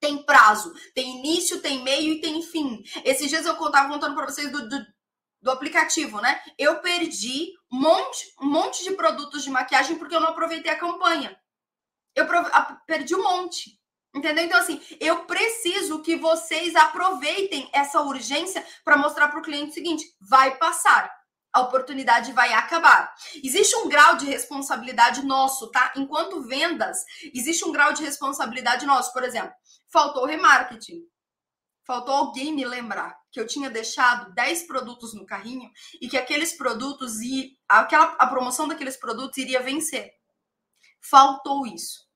Tem prazo, tem início, tem meio e tem fim. Esses dias eu estava contando para vocês do, do, do, aplicativo, né? Eu perdi um monte, um monte de produtos de maquiagem porque eu não aproveitei a campanha. Eu perdi um monte. Entendeu? Então, assim, eu preciso que vocês aproveitem essa urgência para mostrar para o cliente o seguinte: vai passar a oportunidade vai acabar. Existe um grau de responsabilidade nosso, tá? Enquanto vendas, existe um grau de responsabilidade nosso. Por exemplo, faltou remarketing. Faltou alguém me lembrar que eu tinha deixado 10 produtos no carrinho e que aqueles produtos e aquela a promoção daqueles produtos iria vencer. Faltou isso.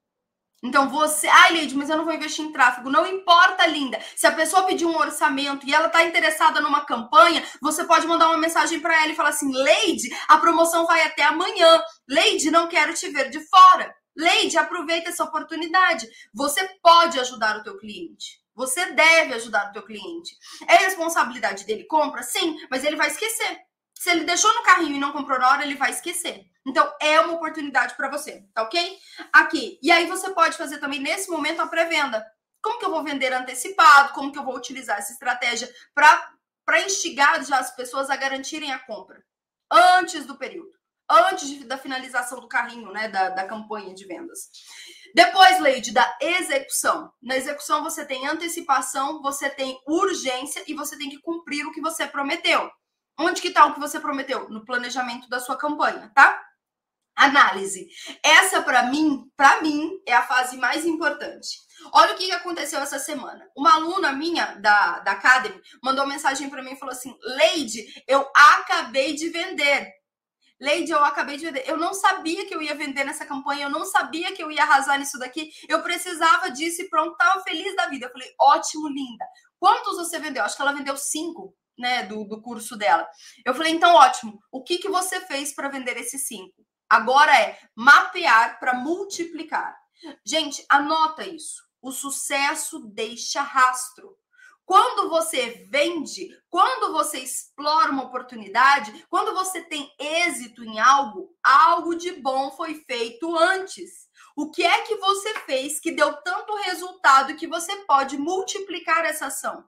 Então você, ai, Leide, mas eu não vou investir em tráfego. Não importa, linda. Se a pessoa pedir um orçamento e ela está interessada numa campanha, você pode mandar uma mensagem para ela e falar assim: Leide, a promoção vai até amanhã. Leide, não quero te ver de fora. Leide, aproveita essa oportunidade. Você pode ajudar o teu cliente. Você deve ajudar o teu cliente. É responsabilidade dele compra? Sim, mas ele vai esquecer. Se ele deixou no carrinho e não comprou na hora, ele vai esquecer. Então, é uma oportunidade para você, tá ok? Aqui. E aí você pode fazer também, nesse momento, a pré-venda. Como que eu vou vender antecipado? Como que eu vou utilizar essa estratégia para instigar já as pessoas a garantirem a compra antes do período, antes de, da finalização do carrinho, né, da, da campanha de vendas. Depois, Leide, da execução. Na execução você tem antecipação, você tem urgência e você tem que cumprir o que você prometeu. Onde que está o que você prometeu? No planejamento da sua campanha, tá? Análise. Essa para mim, para mim é a fase mais importante. Olha o que aconteceu essa semana. Uma aluna minha da, da Academy mandou mensagem para mim e falou assim: Leide, eu acabei de vender. Leide, eu acabei de vender. Eu não sabia que eu ia vender nessa campanha, eu não sabia que eu ia arrasar nisso daqui. Eu precisava disso e pronto, tava feliz da vida. Eu falei, ótimo, linda. Quantos você vendeu? Acho que ela vendeu cinco, né, do, do curso dela. Eu falei, então ótimo. O que, que você fez para vender esses cinco? Agora é mapear para multiplicar. Gente, anota isso. O sucesso deixa rastro. Quando você vende, quando você explora uma oportunidade, quando você tem êxito em algo, algo de bom foi feito antes. O que é que você fez que deu tanto resultado que você pode multiplicar essa ação?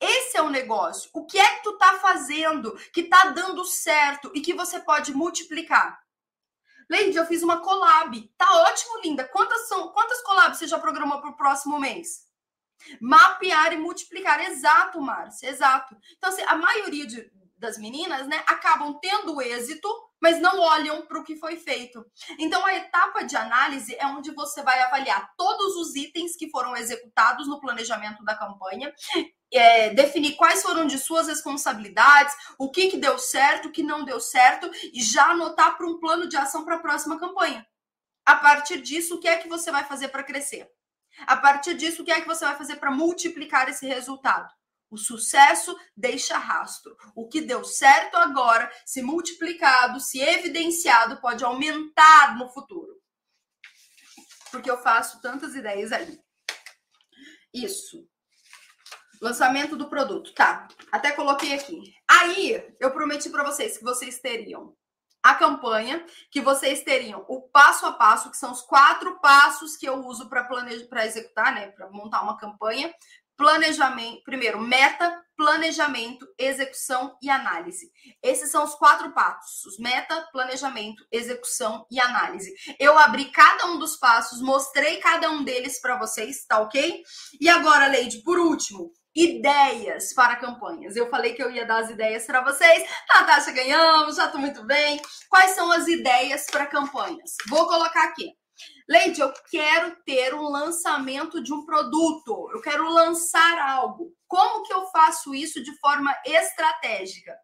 Esse é o negócio. O que é que tu tá fazendo que tá dando certo e que você pode multiplicar? Leide, eu fiz uma collab. Tá ótimo, linda. Quantas são? Quantas collabs você já programou para o próximo mês? Mapear e multiplicar. Exato, Márcia, exato. Então, assim, a maioria de, das meninas, né, acabam tendo êxito, mas não olham para o que foi feito. Então, a etapa de análise é onde você vai avaliar todos os itens que foram executados no planejamento da campanha é, definir quais foram de suas responsabilidades, o que, que deu certo, o que não deu certo, e já anotar para um plano de ação para a próxima campanha. A partir disso, o que é que você vai fazer para crescer? A partir disso, o que é que você vai fazer para multiplicar esse resultado? O sucesso deixa rastro. O que deu certo agora, se multiplicado, se evidenciado, pode aumentar no futuro. Porque eu faço tantas ideias ali. Isso. Lançamento do produto, tá? Até coloquei aqui. Aí, eu prometi para vocês que vocês teriam a campanha, que vocês teriam o passo a passo, que são os quatro passos que eu uso para planejar, para executar, né, para montar uma campanha. Planejamento, primeiro, meta, planejamento, execução e análise. Esses são os quatro passos: meta, planejamento, execução e análise. Eu abri cada um dos passos, mostrei cada um deles para vocês, tá ok? E agora, Leide, por último, ideias para campanhas. Eu falei que eu ia dar as ideias para vocês. Natasha, ganhamos, já tô muito bem. Quais são as ideias para campanhas? Vou colocar aqui. Leide, eu quero ter um lançamento de um produto. Eu quero lançar algo. Como que eu faço isso de forma estratégica?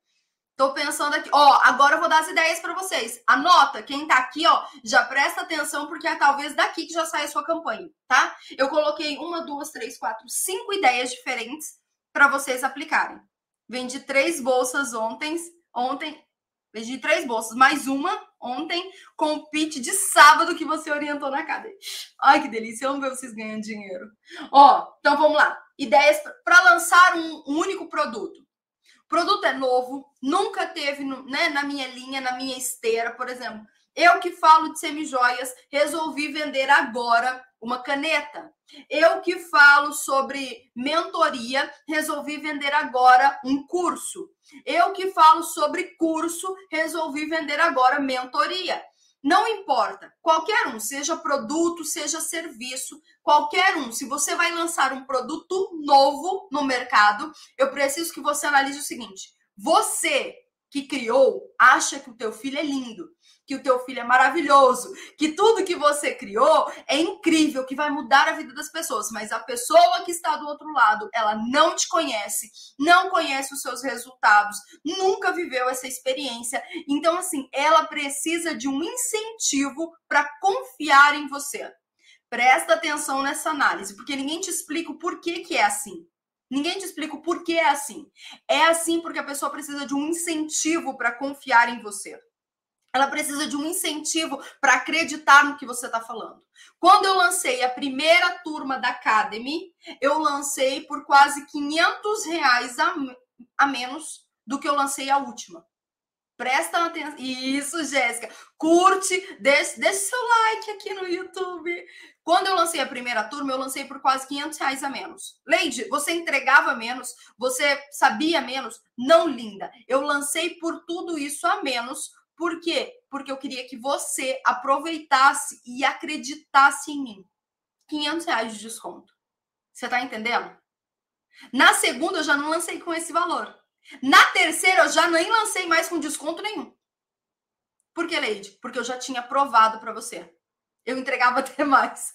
Tô pensando aqui, ó, agora eu vou dar as ideias para vocês. Anota, quem tá aqui, ó, já presta atenção, porque é talvez daqui que já saia a sua campanha, tá? Eu coloquei uma, duas, três, quatro, cinco ideias diferentes para vocês aplicarem. Vendi três bolsas ontem, ontem, vendi três bolsas, mais uma ontem, com o pitch de sábado que você orientou na cadeia. Ai, que delícia, vamos ver vocês ganhando dinheiro. Ó, então vamos lá. Ideias para lançar um, um único produto produto é novo, nunca teve né, na minha linha, na minha esteira, por exemplo. Eu que falo de semijoias, resolvi vender agora uma caneta. Eu que falo sobre mentoria, resolvi vender agora um curso. Eu que falo sobre curso, resolvi vender agora mentoria. Não importa, qualquer um, seja produto, seja serviço, qualquer um. Se você vai lançar um produto novo no mercado, eu preciso que você analise o seguinte: você que criou acha que o teu filho é lindo, que o teu filho é maravilhoso, que tudo que você criou é incrível, que vai mudar a vida das pessoas, mas a pessoa que está do outro lado, ela não te conhece, não conhece os seus resultados, nunca viveu essa experiência. Então assim, ela precisa de um incentivo para confiar em você. Presta atenção nessa análise, porque ninguém te explica o porquê que é assim. Ninguém te explica o porquê é assim. É assim porque a pessoa precisa de um incentivo para confiar em você. Ela precisa de um incentivo para acreditar no que você está falando. Quando eu lancei a primeira turma da Academy, eu lancei por quase 500 reais a, a menos do que eu lancei a última. Presta atenção. Isso, Jéssica. Curte, deixa, deixa seu like aqui no YouTube. Quando eu lancei a primeira turma, eu lancei por quase 500 reais a menos. Leide, você entregava menos, você sabia menos? Não, linda. Eu lancei por tudo isso a menos. Por quê? Porque eu queria que você aproveitasse e acreditasse em mim. 500 reais de desconto. Você tá entendendo? Na segunda, eu já não lancei com esse valor. Na terceira, eu já nem lancei mais com desconto nenhum. Por que, Leide? Porque eu já tinha provado para você. Eu entregava até mais.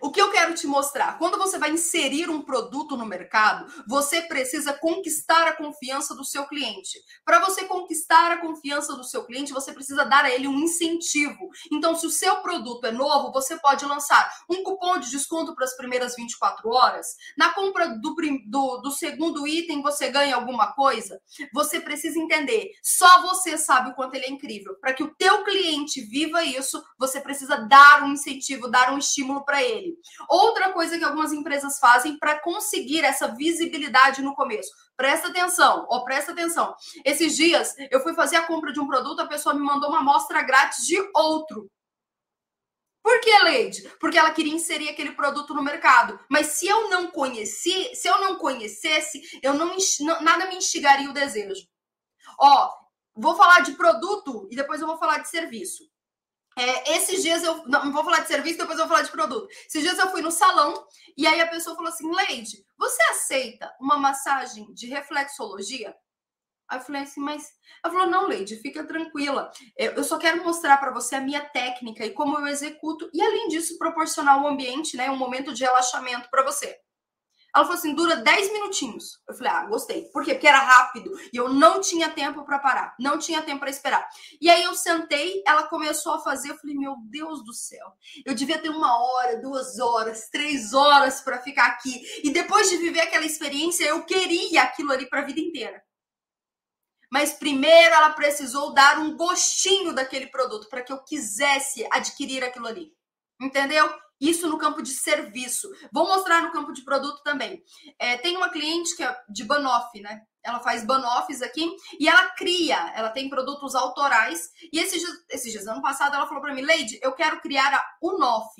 O que eu quero te mostrar? Quando você vai inserir um produto no mercado, você precisa conquistar a confiança do seu cliente. Para você conquistar a confiança do seu cliente, você precisa dar a ele um incentivo. Então, se o seu produto é novo, você pode lançar um cupom de desconto para as primeiras 24 horas. Na compra do, do, do segundo item, você ganha alguma coisa. Você precisa entender. Só você sabe o quanto ele é incrível. Para que o teu cliente viva isso, você precisa dar dar um incentivo, dar um estímulo para ele. Outra coisa que algumas empresas fazem para conseguir essa visibilidade no começo. Presta atenção, ó, presta atenção. Esses dias eu fui fazer a compra de um produto, a pessoa me mandou uma amostra grátis de outro. Por que, Leide? Porque ela queria inserir aquele produto no mercado. Mas se eu não conheci, se eu não conhecesse, eu não nada me instigaria o desejo. Ó, vou falar de produto e depois eu vou falar de serviço. É, esses dias eu. Não, vou falar de serviço, depois eu vou falar de produto. Esses dias eu fui no salão e aí a pessoa falou assim: Leide, você aceita uma massagem de reflexologia? Aí eu falei assim, mas. Ela falou: não, Leide, fica tranquila. Eu só quero mostrar para você a minha técnica e como eu executo. E além disso, proporcionar um ambiente, né? Um momento de relaxamento para você. Ela falou assim: dura 10 minutinhos. Eu falei: ah, gostei. Por quê? Porque era rápido e eu não tinha tempo para parar, não tinha tempo para esperar. E aí eu sentei, ela começou a fazer. Eu falei: meu Deus do céu, eu devia ter uma hora, duas horas, três horas para ficar aqui. E depois de viver aquela experiência, eu queria aquilo ali para a vida inteira. Mas primeiro ela precisou dar um gostinho daquele produto para que eu quisesse adquirir aquilo ali. Entendeu? Isso no campo de serviço. Vou mostrar no campo de produto também. É, tem uma cliente que é de banoff, né? Ela faz banoffs aqui e ela cria, ela tem produtos autorais. E esses esses dias ano passado, ela falou para mim, Leide, eu quero criar a Unoff,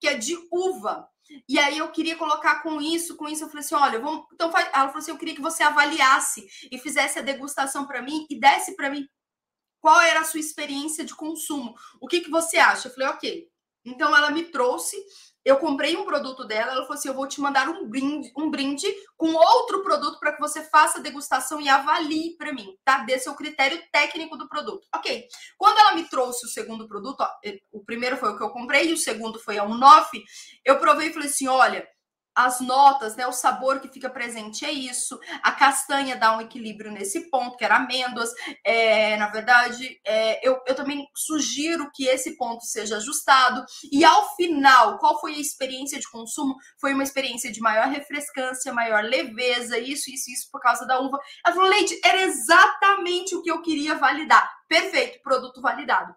que é de uva. E aí eu queria colocar com isso, com isso eu falei assim, olha, vamos, então ela falou assim, eu queria que você avaliasse e fizesse a degustação para mim e desse para mim qual era a sua experiência de consumo. O que que você acha? Eu falei, OK. Então ela me trouxe, eu comprei um produto dela, ela falou assim: eu vou te mandar um brinde, um brinde com outro produto para que você faça a degustação e avalie para mim, tá? Dê seu critério técnico do produto. Ok. Quando ela me trouxe o segundo produto, ó, o primeiro foi o que eu comprei, e o segundo foi a Unoff, eu provei e falei assim: olha as notas, né, o sabor que fica presente é isso. A castanha dá um equilíbrio nesse ponto, que era amêndoas. É, na verdade, é, eu, eu também sugiro que esse ponto seja ajustado. E ao final, qual foi a experiência de consumo? Foi uma experiência de maior refrescância, maior leveza, isso, isso, isso, por causa da uva. Ela falou, Leite, era exatamente o que eu queria validar. Perfeito, produto validado.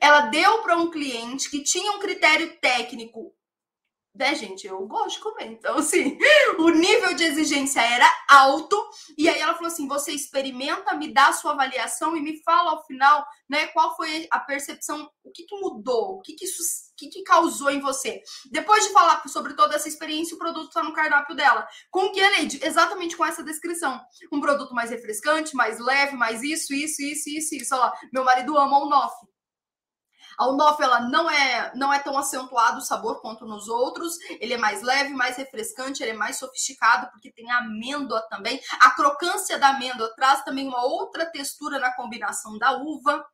Ela deu para um cliente que tinha um critério técnico né, gente? Eu gosto de comer. Então, assim, o nível de exigência era alto. E aí ela falou assim: você experimenta, me dá a sua avaliação e me fala ao final, né, qual foi a percepção, o que, que mudou, o que, que isso. Que, que causou em você? Depois de falar sobre toda essa experiência, o produto está no cardápio dela. Com que, Lady? Exatamente com essa descrição. Um produto mais refrescante, mais leve, mais isso, isso, isso, isso, isso. Olha lá, meu marido ama o Noff. A ela não é não é tão acentuado o sabor quanto nos outros. Ele é mais leve, mais refrescante, ele é mais sofisticado porque tem amêndoa também. A crocância da amêndoa traz também uma outra textura na combinação da uva.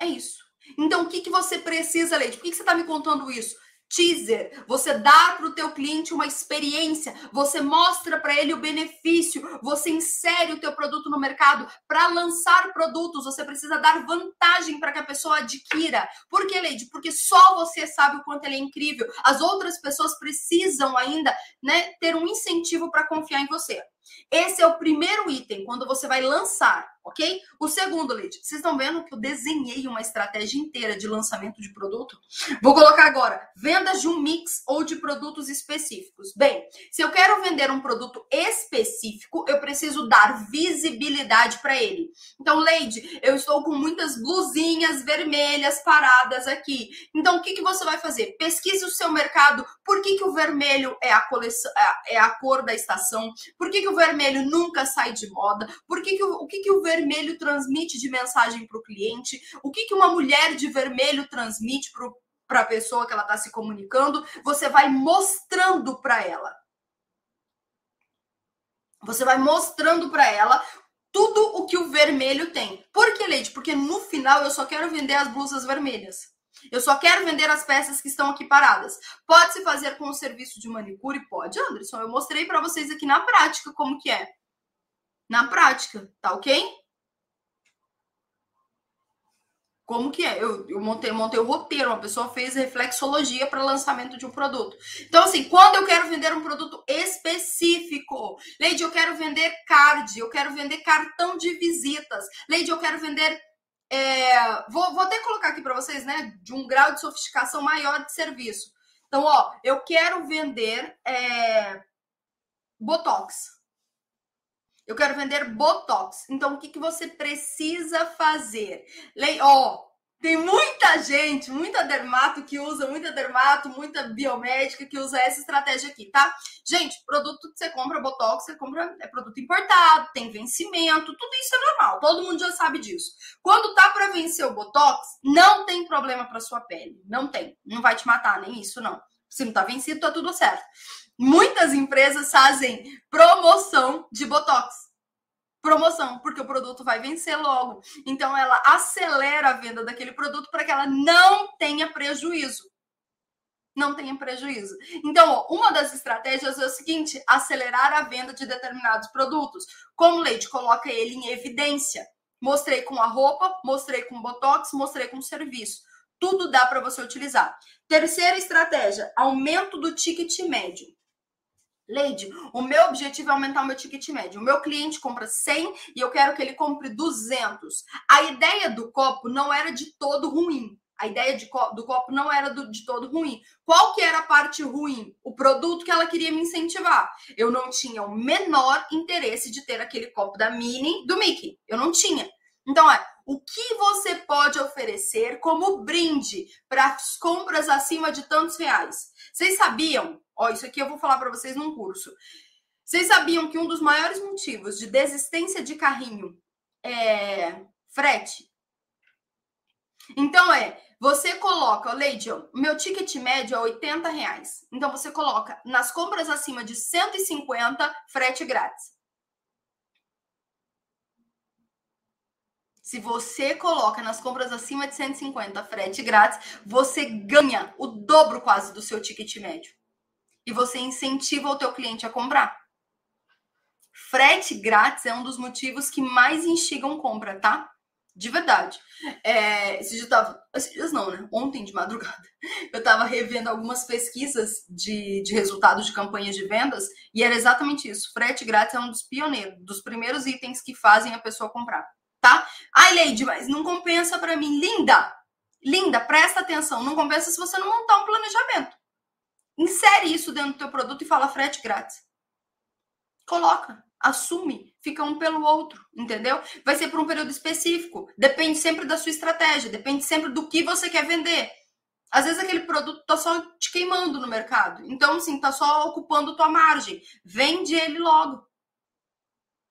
É isso. Então, o que, que você precisa, Leite? Por que, que você está me contando isso? Teaser, você dá para o teu cliente uma experiência, você mostra para ele o benefício, você insere o teu produto no mercado. Para lançar produtos, você precisa dar vantagem para que a pessoa adquira. Por que, Leide? Porque só você sabe o quanto ele é incrível. As outras pessoas precisam ainda né, ter um incentivo para confiar em você. Esse é o primeiro item quando você vai lançar, ok? O segundo, Leite, vocês estão vendo que eu desenhei uma estratégia inteira de lançamento de produto? Vou colocar agora vendas de um mix ou de produtos específicos. Bem, se eu quero vender um produto específico, eu preciso dar visibilidade para ele. Então, Leide, eu estou com muitas blusinhas vermelhas paradas aqui. Então, o que, que você vai fazer? Pesquise o seu mercado. Por que, que o vermelho é a, coleção, é a cor da estação? Por que, que o vermelho nunca sai de moda? Por que, que o, o que, que o vermelho transmite de mensagem para o cliente? O que, que uma mulher de vermelho transmite para a pessoa que ela está se comunicando, você vai mostrando para ela. Você vai mostrando para ela tudo o que o vermelho tem. Por que, Leite? Porque no final eu só quero vender as blusas vermelhas. Eu só quero vender as peças que estão aqui paradas. Pode se fazer com o serviço de manicure? Pode, Anderson. Eu mostrei para vocês aqui na prática como que é. Na prática, tá ok? Como que é? Eu, eu montei, montei o roteiro, uma pessoa fez reflexologia para lançamento de um produto. Então, assim, quando eu quero vender um produto específico, Leide, eu quero vender card, eu quero vender cartão de visitas, Leide, eu quero vender. É, vou, vou até colocar aqui para vocês, né? De um grau de sofisticação maior de serviço. Então, ó, eu quero vender é, Botox. Eu quero vender Botox. Então, o que, que você precisa fazer? Lei, ó, tem muita gente, muita dermato que usa, muita dermato, muita biomédica que usa essa estratégia aqui, tá? Gente, produto que você compra, Botox, você compra, é produto importado, tem vencimento, tudo isso é normal, todo mundo já sabe disso. Quando tá para vencer o Botox, não tem problema para sua pele, não tem, não vai te matar, nem isso não. Se não tá vencido, tá tudo certo. Muitas empresas fazem promoção de Botox. Promoção, porque o produto vai vencer logo. Então, ela acelera a venda daquele produto para que ela não tenha prejuízo. Não tenha prejuízo. Então, uma das estratégias é o seguinte: acelerar a venda de determinados produtos. Como Leite coloca ele em evidência. Mostrei com a roupa, mostrei com botox, mostrei com serviço. Tudo dá para você utilizar. Terceira estratégia: aumento do ticket médio. Leide, o meu objetivo é aumentar o meu ticket médio. O meu cliente compra 100 e eu quero que ele compre 200. A ideia do copo não era de todo ruim. A ideia de, do copo não era do, de todo ruim. Qual que era a parte ruim? O produto que ela queria me incentivar. Eu não tinha o menor interesse de ter aquele copo da Mini do Mickey. Eu não tinha. Então, é, o que você pode oferecer como brinde para as compras acima de tantos reais? Vocês sabiam? Ó, isso aqui eu vou falar para vocês num curso. Vocês sabiam que um dos maiores motivos de desistência de carrinho é frete? Então é, você coloca, Lady, meu ticket médio é 80 reais. Então você coloca nas compras acima de 150, frete grátis. Se você coloca nas compras acima de 150 frete grátis, você ganha o dobro quase do seu ticket médio. E você incentiva o teu cliente a comprar. Frete grátis é um dos motivos que mais instigam compra, tá? De verdade. É, esses dias tava. Esses dias não, né? Ontem de madrugada. Eu tava revendo algumas pesquisas de, de resultados de campanhas de vendas e era exatamente isso. Frete grátis é um dos pioneiros, dos primeiros itens que fazem a pessoa comprar tá? Ai, Leide, mas não compensa para mim. Linda, linda, presta atenção. Não compensa se você não montar um planejamento. Insere isso dentro do teu produto e fala frete grátis. Coloca, assume, fica um pelo outro, entendeu? Vai ser por um período específico. Depende sempre da sua estratégia, depende sempre do que você quer vender. Às vezes aquele produto tá só te queimando no mercado. Então, assim, tá só ocupando tua margem. Vende ele logo.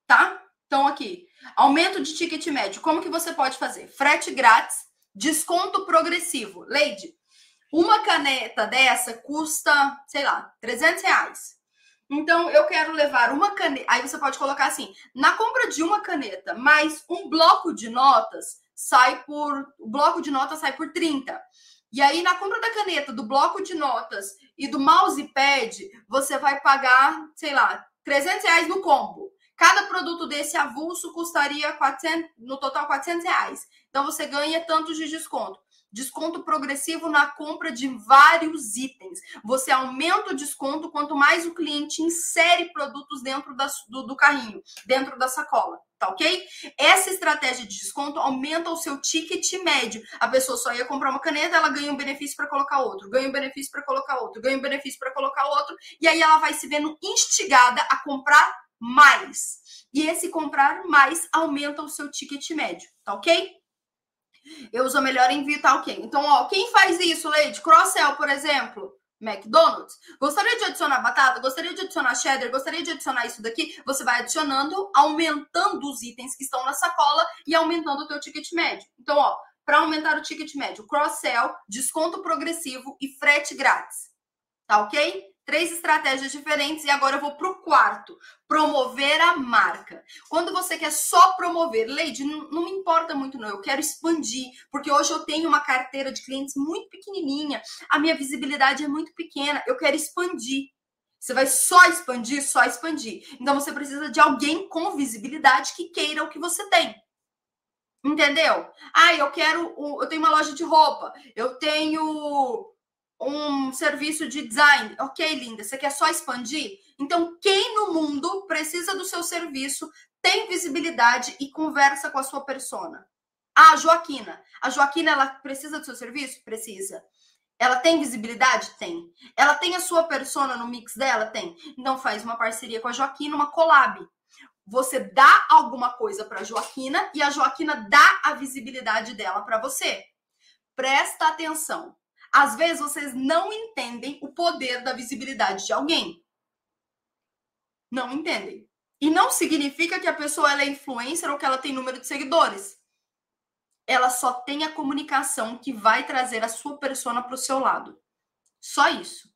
Tá? Então, aqui, Aumento de ticket médio. Como que você pode fazer? Frete grátis, desconto progressivo. Leide, uma caneta dessa custa, sei lá, 300 reais. Então, eu quero levar uma caneta. Aí você pode colocar assim: na compra de uma caneta mais um bloco de notas, sai por. O bloco de notas sai por 30. E aí, na compra da caneta, do bloco de notas e do mousepad, você vai pagar, sei lá, 300 reais no combo. Cada produto desse avulso custaria 400, no total 400 reais. Então você ganha tantos de desconto. Desconto progressivo na compra de vários itens. Você aumenta o desconto quanto mais o cliente insere produtos dentro da, do, do carrinho, dentro da sacola tá ok? Essa estratégia de desconto aumenta o seu ticket médio. A pessoa só ia comprar uma caneta, ela ganha um benefício para colocar outro, ganha um benefício para colocar outro, ganha um benefício para colocar outro, e aí ela vai se vendo instigada a comprar mais. E esse comprar mais aumenta o seu ticket médio, tá ok? Eu uso melhor envio, tá ok? Então, ó, quem faz isso, Leite? Cross-sell, por exemplo. McDonald's. Gostaria de adicionar batata? Gostaria de adicionar cheddar? Gostaria de adicionar isso daqui? Você vai adicionando, aumentando os itens que estão na sacola e aumentando o teu ticket médio. Então, ó, para aumentar o ticket médio, cross-sell, desconto progressivo e frete grátis. Tá ok? Três estratégias diferentes e agora eu vou para o quarto: promover a marca. Quando você quer só promover, Lady, não, não me importa muito, não. Eu quero expandir, porque hoje eu tenho uma carteira de clientes muito pequenininha, a minha visibilidade é muito pequena, eu quero expandir. Você vai só expandir, só expandir. Então você precisa de alguém com visibilidade que queira o que você tem. Entendeu? Ah, eu quero. Eu tenho uma loja de roupa, eu tenho um serviço de design. Ok, linda, você quer só expandir? Então, quem no mundo precisa do seu serviço, tem visibilidade e conversa com a sua persona? A Joaquina. A Joaquina, ela precisa do seu serviço? Precisa. Ela tem visibilidade? Tem. Ela tem a sua persona no mix dela? Tem. Então, faz uma parceria com a Joaquina, uma collab. Você dá alguma coisa para a Joaquina e a Joaquina dá a visibilidade dela para você. Presta atenção. Às vezes vocês não entendem o poder da visibilidade de alguém. Não entendem. E não significa que a pessoa ela é influencer ou que ela tem número de seguidores. Ela só tem a comunicação que vai trazer a sua persona para o seu lado. Só isso.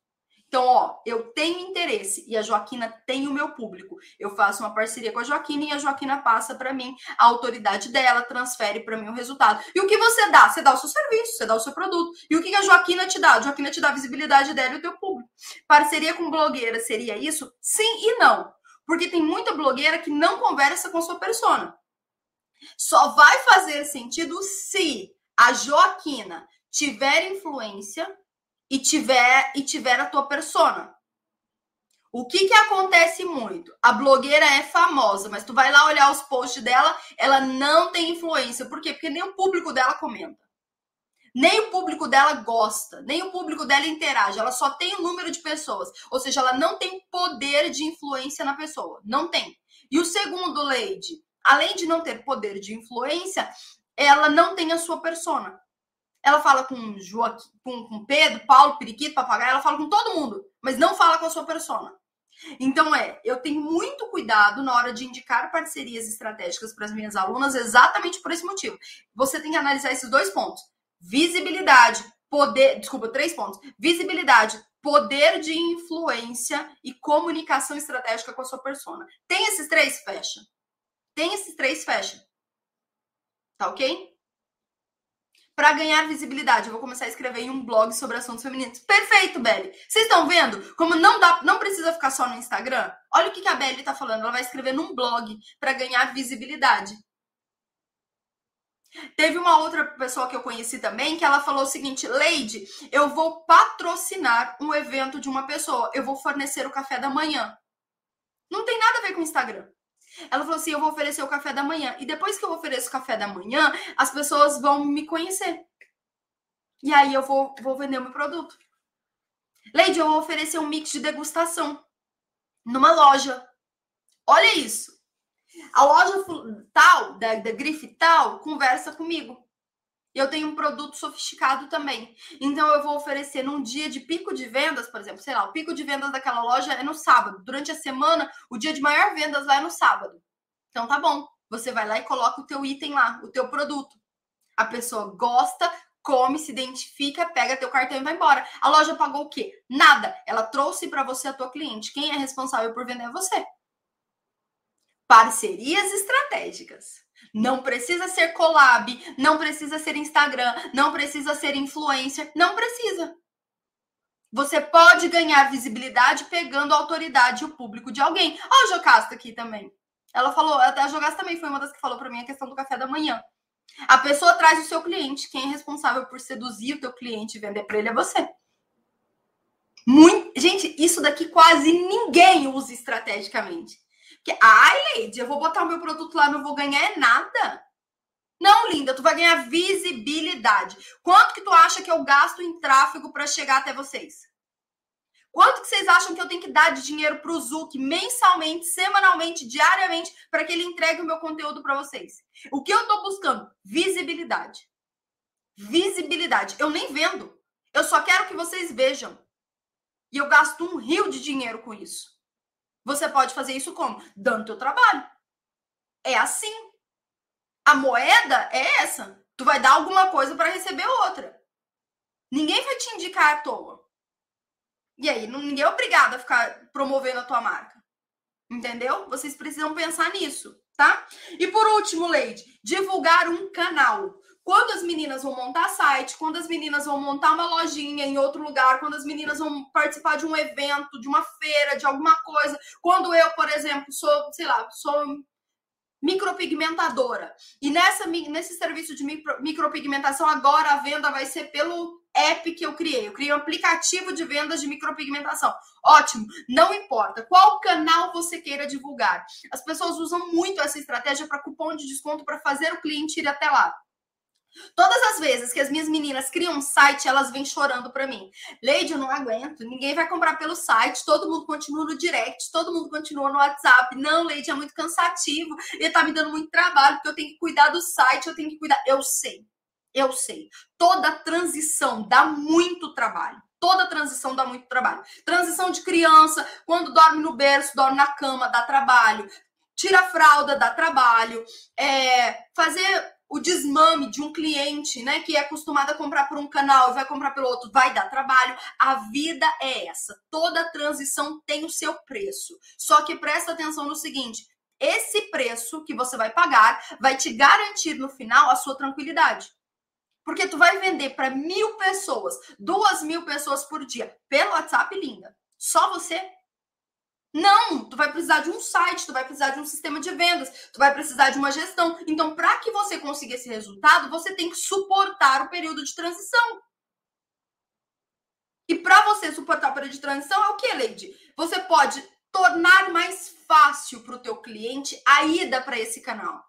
Então, ó, eu tenho interesse e a Joaquina tem o meu público. Eu faço uma parceria com a Joaquina e a Joaquina passa para mim a autoridade dela, transfere para mim o resultado. E o que você dá? Você dá o seu serviço, você dá o seu produto. E o que a Joaquina te dá? A Joaquina te dá a visibilidade dela e o teu público. Parceria com blogueira seria isso? Sim e não. Porque tem muita blogueira que não conversa com sua persona. Só vai fazer sentido se a Joaquina tiver influência e tiver e tiver a tua persona. O que que acontece muito? A blogueira é famosa, mas tu vai lá olhar os posts dela, ela não tem influência. Por quê? Porque nem o público dela comenta. Nem o público dela gosta, nem o público dela interage. Ela só tem o número de pessoas. Ou seja, ela não tem poder de influência na pessoa. Não tem. E o segundo, Lady, além de não ter poder de influência, ela não tem a sua persona. Ela fala com Joaquim, com, com Pedro, Paulo, Periquito, Papagaio, ela fala com todo mundo, mas não fala com a sua persona. Então é, eu tenho muito cuidado na hora de indicar parcerias estratégicas para as minhas alunas, exatamente por esse motivo. Você tem que analisar esses dois pontos: visibilidade, poder, desculpa, três pontos: visibilidade, poder de influência e comunicação estratégica com a sua persona. Tem esses três, fecha. Tem esses três, fecha. Tá ok? Para ganhar visibilidade. Eu vou começar a escrever em um blog sobre assuntos femininos. Perfeito, Belly. Vocês estão vendo como não dá, não precisa ficar só no Instagram? Olha o que, que a Belly está falando. Ela vai escrever num blog para ganhar visibilidade. Teve uma outra pessoa que eu conheci também que ela falou o seguinte: Lady, eu vou patrocinar um evento de uma pessoa, eu vou fornecer o café da manhã. Não tem nada a ver com o Instagram. Ela falou assim: eu vou oferecer o café da manhã. E depois que eu ofereço o café da manhã, as pessoas vão me conhecer. E aí eu vou, vou vender o meu produto. Lady, eu vou oferecer um mix de degustação numa loja. Olha isso. A loja tal, da, da grife tal, conversa comigo eu tenho um produto sofisticado também. Então eu vou oferecer num dia de pico de vendas, por exemplo, sei lá, o pico de vendas daquela loja é no sábado. Durante a semana, o dia de maior vendas lá é no sábado. Então tá bom. Você vai lá e coloca o teu item lá, o teu produto. A pessoa gosta, come, se identifica, pega teu cartão e vai embora. A loja pagou o quê? Nada. Ela trouxe para você a tua cliente. Quem é responsável por vender é você. Parcerias estratégicas. Não precisa ser collab, não precisa ser Instagram, não precisa ser influencer, não precisa. Você pode ganhar visibilidade pegando a autoridade e o público de alguém. Ó, a Jocasta aqui também. Ela falou, a Jocasta também foi uma das que falou para mim a questão do café da manhã. A pessoa traz o seu cliente, quem é responsável por seduzir o teu cliente e vender para ele é você. Muito... Gente, isso daqui quase ninguém usa estrategicamente. Ai, Lady, eu vou botar o meu produto lá, não vou ganhar é nada. Não, linda, tu vai ganhar visibilidade. Quanto que tu acha que eu gasto em tráfego para chegar até vocês? Quanto que vocês acham que eu tenho que dar de dinheiro para o Zuc mensalmente, semanalmente, diariamente, para que ele entregue o meu conteúdo para vocês? O que eu estou buscando? Visibilidade. Visibilidade. Eu nem vendo. Eu só quero que vocês vejam. E eu gasto um rio de dinheiro com isso. Você pode fazer isso como? Dando teu trabalho. É assim. A moeda é essa. Tu vai dar alguma coisa para receber outra. Ninguém vai te indicar à toa. E aí, ninguém é obrigado a ficar promovendo a tua marca. Entendeu? Vocês precisam pensar nisso, tá? E por último, Leide, divulgar um canal. Quando as meninas vão montar site, quando as meninas vão montar uma lojinha em outro lugar, quando as meninas vão participar de um evento, de uma feira, de alguma coisa, quando eu, por exemplo, sou, sei lá, sou micropigmentadora. E nessa, nesse serviço de micro, micropigmentação, agora a venda vai ser pelo app que eu criei. Eu criei um aplicativo de vendas de micropigmentação. Ótimo, não importa qual canal você queira divulgar. As pessoas usam muito essa estratégia para cupom de desconto para fazer o cliente ir até lá. Todas as vezes que as minhas meninas criam um site, elas vêm chorando para mim. Leide, eu não aguento. Ninguém vai comprar pelo site. Todo mundo continua no direct. Todo mundo continua no WhatsApp. Não, Leide, é muito cansativo. E tá me dando muito trabalho, porque eu tenho que cuidar do site. Eu tenho que cuidar. Eu sei. Eu sei. Toda transição dá muito trabalho. Toda transição dá muito trabalho. Transição de criança, quando dorme no berço, dorme na cama, dá trabalho. Tira a fralda, dá trabalho. É, fazer o desmame de um cliente, né, que é acostumado a comprar por um canal e vai comprar pelo outro, vai dar trabalho. A vida é essa. Toda transição tem o seu preço. Só que presta atenção no seguinte: esse preço que você vai pagar vai te garantir no final a sua tranquilidade. Porque tu vai vender para mil pessoas, duas mil pessoas por dia, pelo WhatsApp, linda. Só você não, tu vai precisar de um site, tu vai precisar de um sistema de vendas, tu vai precisar de uma gestão. Então, para que você consiga esse resultado, você tem que suportar o período de transição. E para você suportar o período de transição é o que, Leide? Você pode tornar mais fácil para o teu cliente a ida para esse canal.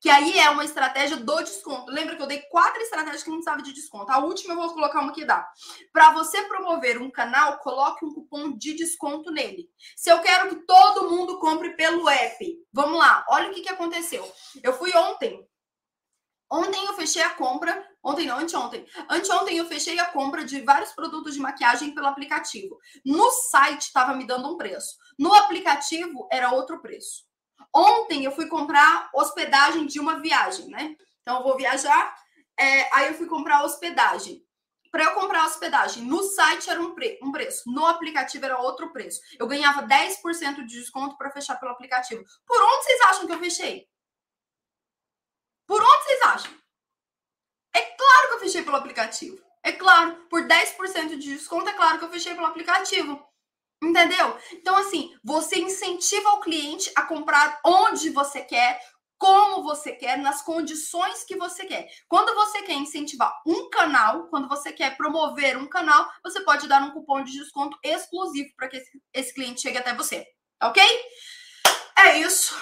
Que aí é uma estratégia do desconto. Lembra que eu dei quatro estratégias que não precisava de desconto. A última eu vou colocar uma que dá. Para você promover um canal, coloque um cupom de desconto nele. Se eu quero que todo mundo compre pelo app, vamos lá, olha o que, que aconteceu. Eu fui ontem. Ontem eu fechei a compra. Ontem não, anteontem. Anteontem eu fechei a compra de vários produtos de maquiagem pelo aplicativo. No site estava me dando um preço. No aplicativo era outro preço. Ontem eu fui comprar hospedagem de uma viagem, né? Então eu vou viajar, é, aí eu fui comprar hospedagem. Para eu comprar hospedagem, no site era um, pre um preço, no aplicativo era outro preço. Eu ganhava 10% de desconto para fechar pelo aplicativo. Por onde vocês acham que eu fechei? Por onde vocês acham? É claro que eu fechei pelo aplicativo. É claro, por 10% de desconto, é claro que eu fechei pelo aplicativo. Entendeu? Então, assim, você incentiva o cliente a comprar onde você quer, como você quer, nas condições que você quer. Quando você quer incentivar um canal, quando você quer promover um canal, você pode dar um cupom de desconto exclusivo para que esse, cliente chegue até você. Ok? É isso.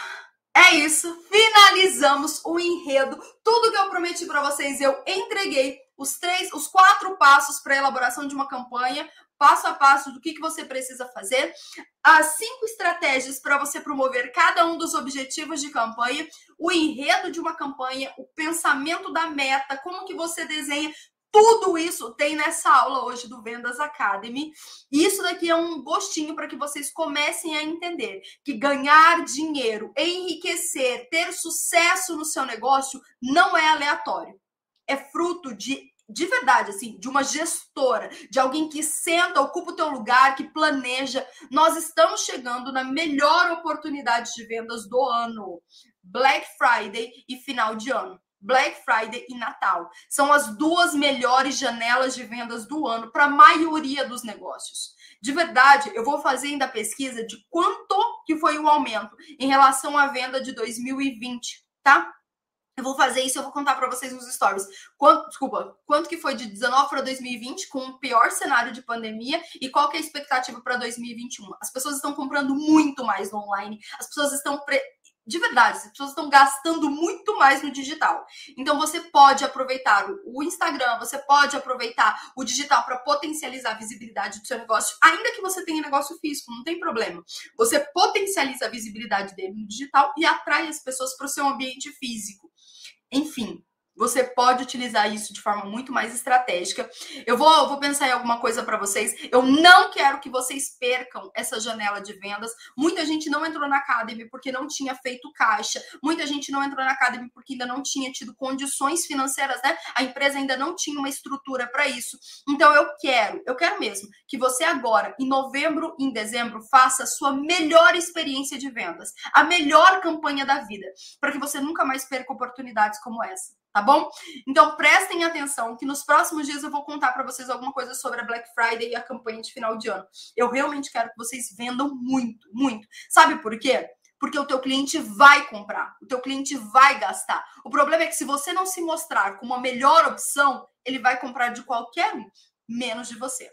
É isso. Finalizamos o enredo. Tudo que eu prometi para vocês eu entreguei. Os três, os quatro passos para a elaboração de uma campanha passo a passo do que, que você precisa fazer, as cinco estratégias para você promover cada um dos objetivos de campanha, o enredo de uma campanha, o pensamento da meta, como que você desenha. Tudo isso tem nessa aula hoje do Vendas Academy. E isso daqui é um gostinho para que vocês comecem a entender que ganhar dinheiro, enriquecer, ter sucesso no seu negócio não é aleatório. É fruto de de verdade, assim, de uma gestora, de alguém que senta, ocupa o teu lugar, que planeja. Nós estamos chegando na melhor oportunidade de vendas do ano. Black Friday e final de ano. Black Friday e Natal. São as duas melhores janelas de vendas do ano para a maioria dos negócios. De verdade, eu vou fazer ainda a pesquisa de quanto que foi o aumento em relação à venda de 2020, tá? Eu vou fazer isso, eu vou contar para vocês nos stories. Quanto, desculpa, quanto que foi de 19 para 2020 com o pior cenário de pandemia e qual que é a expectativa para 2021? As pessoas estão comprando muito mais no online. As pessoas estão pre De verdade, as pessoas estão gastando muito mais no digital. Então você pode aproveitar o Instagram, você pode aproveitar o digital para potencializar a visibilidade do seu negócio, ainda que você tenha negócio físico, não tem problema. Você potencializa a visibilidade dele no digital e atrai as pessoas para o seu ambiente físico. Enfim, você pode utilizar isso de forma muito mais estratégica. Eu vou, vou pensar em alguma coisa para vocês. Eu não quero que vocês percam essa janela de vendas. Muita gente não entrou na Academy porque não tinha feito caixa. Muita gente não entrou na Academy porque ainda não tinha tido condições financeiras, né? A empresa ainda não tinha uma estrutura para isso. Então eu quero, eu quero mesmo que você agora, em novembro, em dezembro, faça a sua melhor experiência de vendas, a melhor campanha da vida, para que você nunca mais perca oportunidades como essa tá bom? Então prestem atenção que nos próximos dias eu vou contar para vocês alguma coisa sobre a Black Friday e a campanha de final de ano. Eu realmente quero que vocês vendam muito, muito. Sabe por quê? Porque o teu cliente vai comprar, o teu cliente vai gastar. O problema é que se você não se mostrar como a melhor opção, ele vai comprar de qualquer um, menos de você.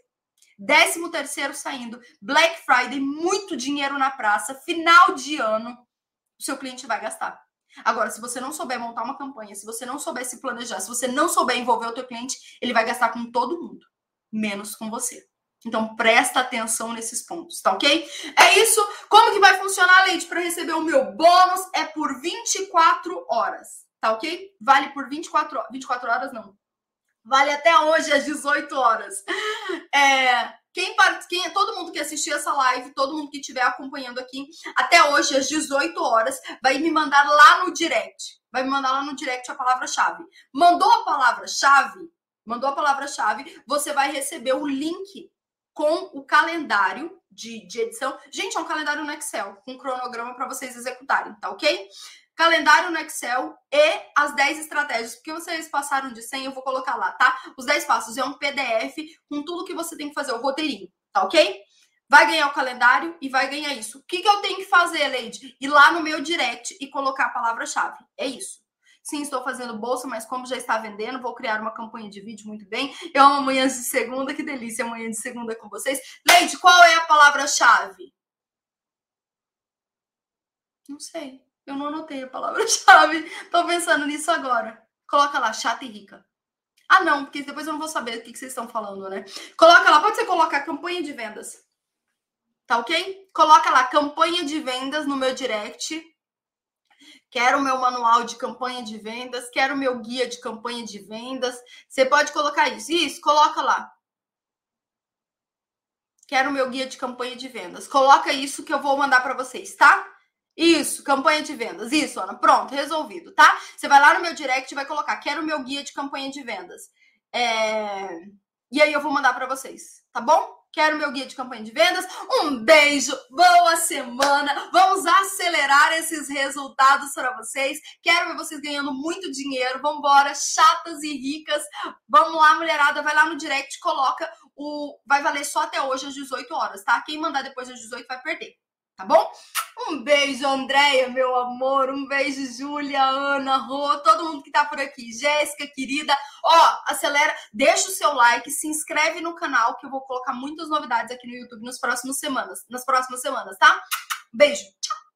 Décimo terceiro saindo, Black Friday, muito dinheiro na praça, final de ano, o seu cliente vai gastar. Agora, se você não souber montar uma campanha, se você não souber se planejar, se você não souber envolver o teu cliente, ele vai gastar com todo mundo, menos com você. Então, presta atenção nesses pontos, tá ok? É isso. Como que vai funcionar, Leite, para receber o meu bônus? É por 24 horas, tá ok? Vale por 24 horas. 24 horas, não. Vale até hoje, às 18 horas. É, quem, quem, todo mundo que assistiu essa live, todo mundo que estiver acompanhando aqui, até hoje, às 18 horas, vai me mandar lá no direct. Vai me mandar lá no direct a palavra-chave. Mandou a palavra-chave, mandou a palavra-chave, você vai receber o link com o calendário de, de edição. Gente, é um calendário no Excel, com um cronograma para vocês executarem, tá ok? Calendário no Excel e as 10 estratégias. Porque vocês passaram de 100, eu vou colocar lá, tá? Os 10 passos é um PDF com tudo que você tem que fazer, o roteirinho, tá ok? Vai ganhar o calendário e vai ganhar isso. O que, que eu tenho que fazer, Leide? Ir lá no meu direct e colocar a palavra-chave. É isso. Sim, estou fazendo bolsa, mas como já está vendendo, vou criar uma campanha de vídeo muito bem. Eu amo amanhã de segunda, que delícia amanhã de segunda com vocês. Leide, qual é a palavra-chave? Não sei. Eu não anotei a palavra-chave. Tô pensando nisso agora. Coloca lá, chata e rica. Ah, não, porque depois eu não vou saber o que, vocês estão falando, né? Coloca lá, pode ser colocar campanha de vendas. Tá ok? Coloca lá, campanha de vendas no meu direct. Quero o meu manual de campanha de vendas, quero o meu guia de campanha de vendas. Você pode colocar isso. Isso, coloca lá. Quero o meu guia de campanha de vendas. Coloca isso que eu vou mandar para vocês, tá? Isso, campanha de vendas. Isso, Ana. Pronto, resolvido, tá? Você vai lá no meu direct e vai colocar: quero o meu guia de campanha de vendas. É... E aí eu vou mandar para vocês, tá bom? Quero meu guia de campanha de vendas. Um beijo, boa semana. Vamos acelerar esses resultados para vocês. Quero ver vocês ganhando muito dinheiro. Vamos embora, chatas e ricas. Vamos lá, mulherada, vai lá no direct, coloca o vai valer só até hoje às 18 horas, tá? Quem mandar depois das 18 vai perder tá bom? Um beijo, Andréia, meu amor. Um beijo, Júlia, Ana, Rô, todo mundo que tá por aqui. Jéssica, querida. Ó, acelera, deixa o seu like, se inscreve no canal que eu vou colocar muitas novidades aqui no YouTube nas próximas semanas, nas próximas semanas, tá? Beijo. Tchau.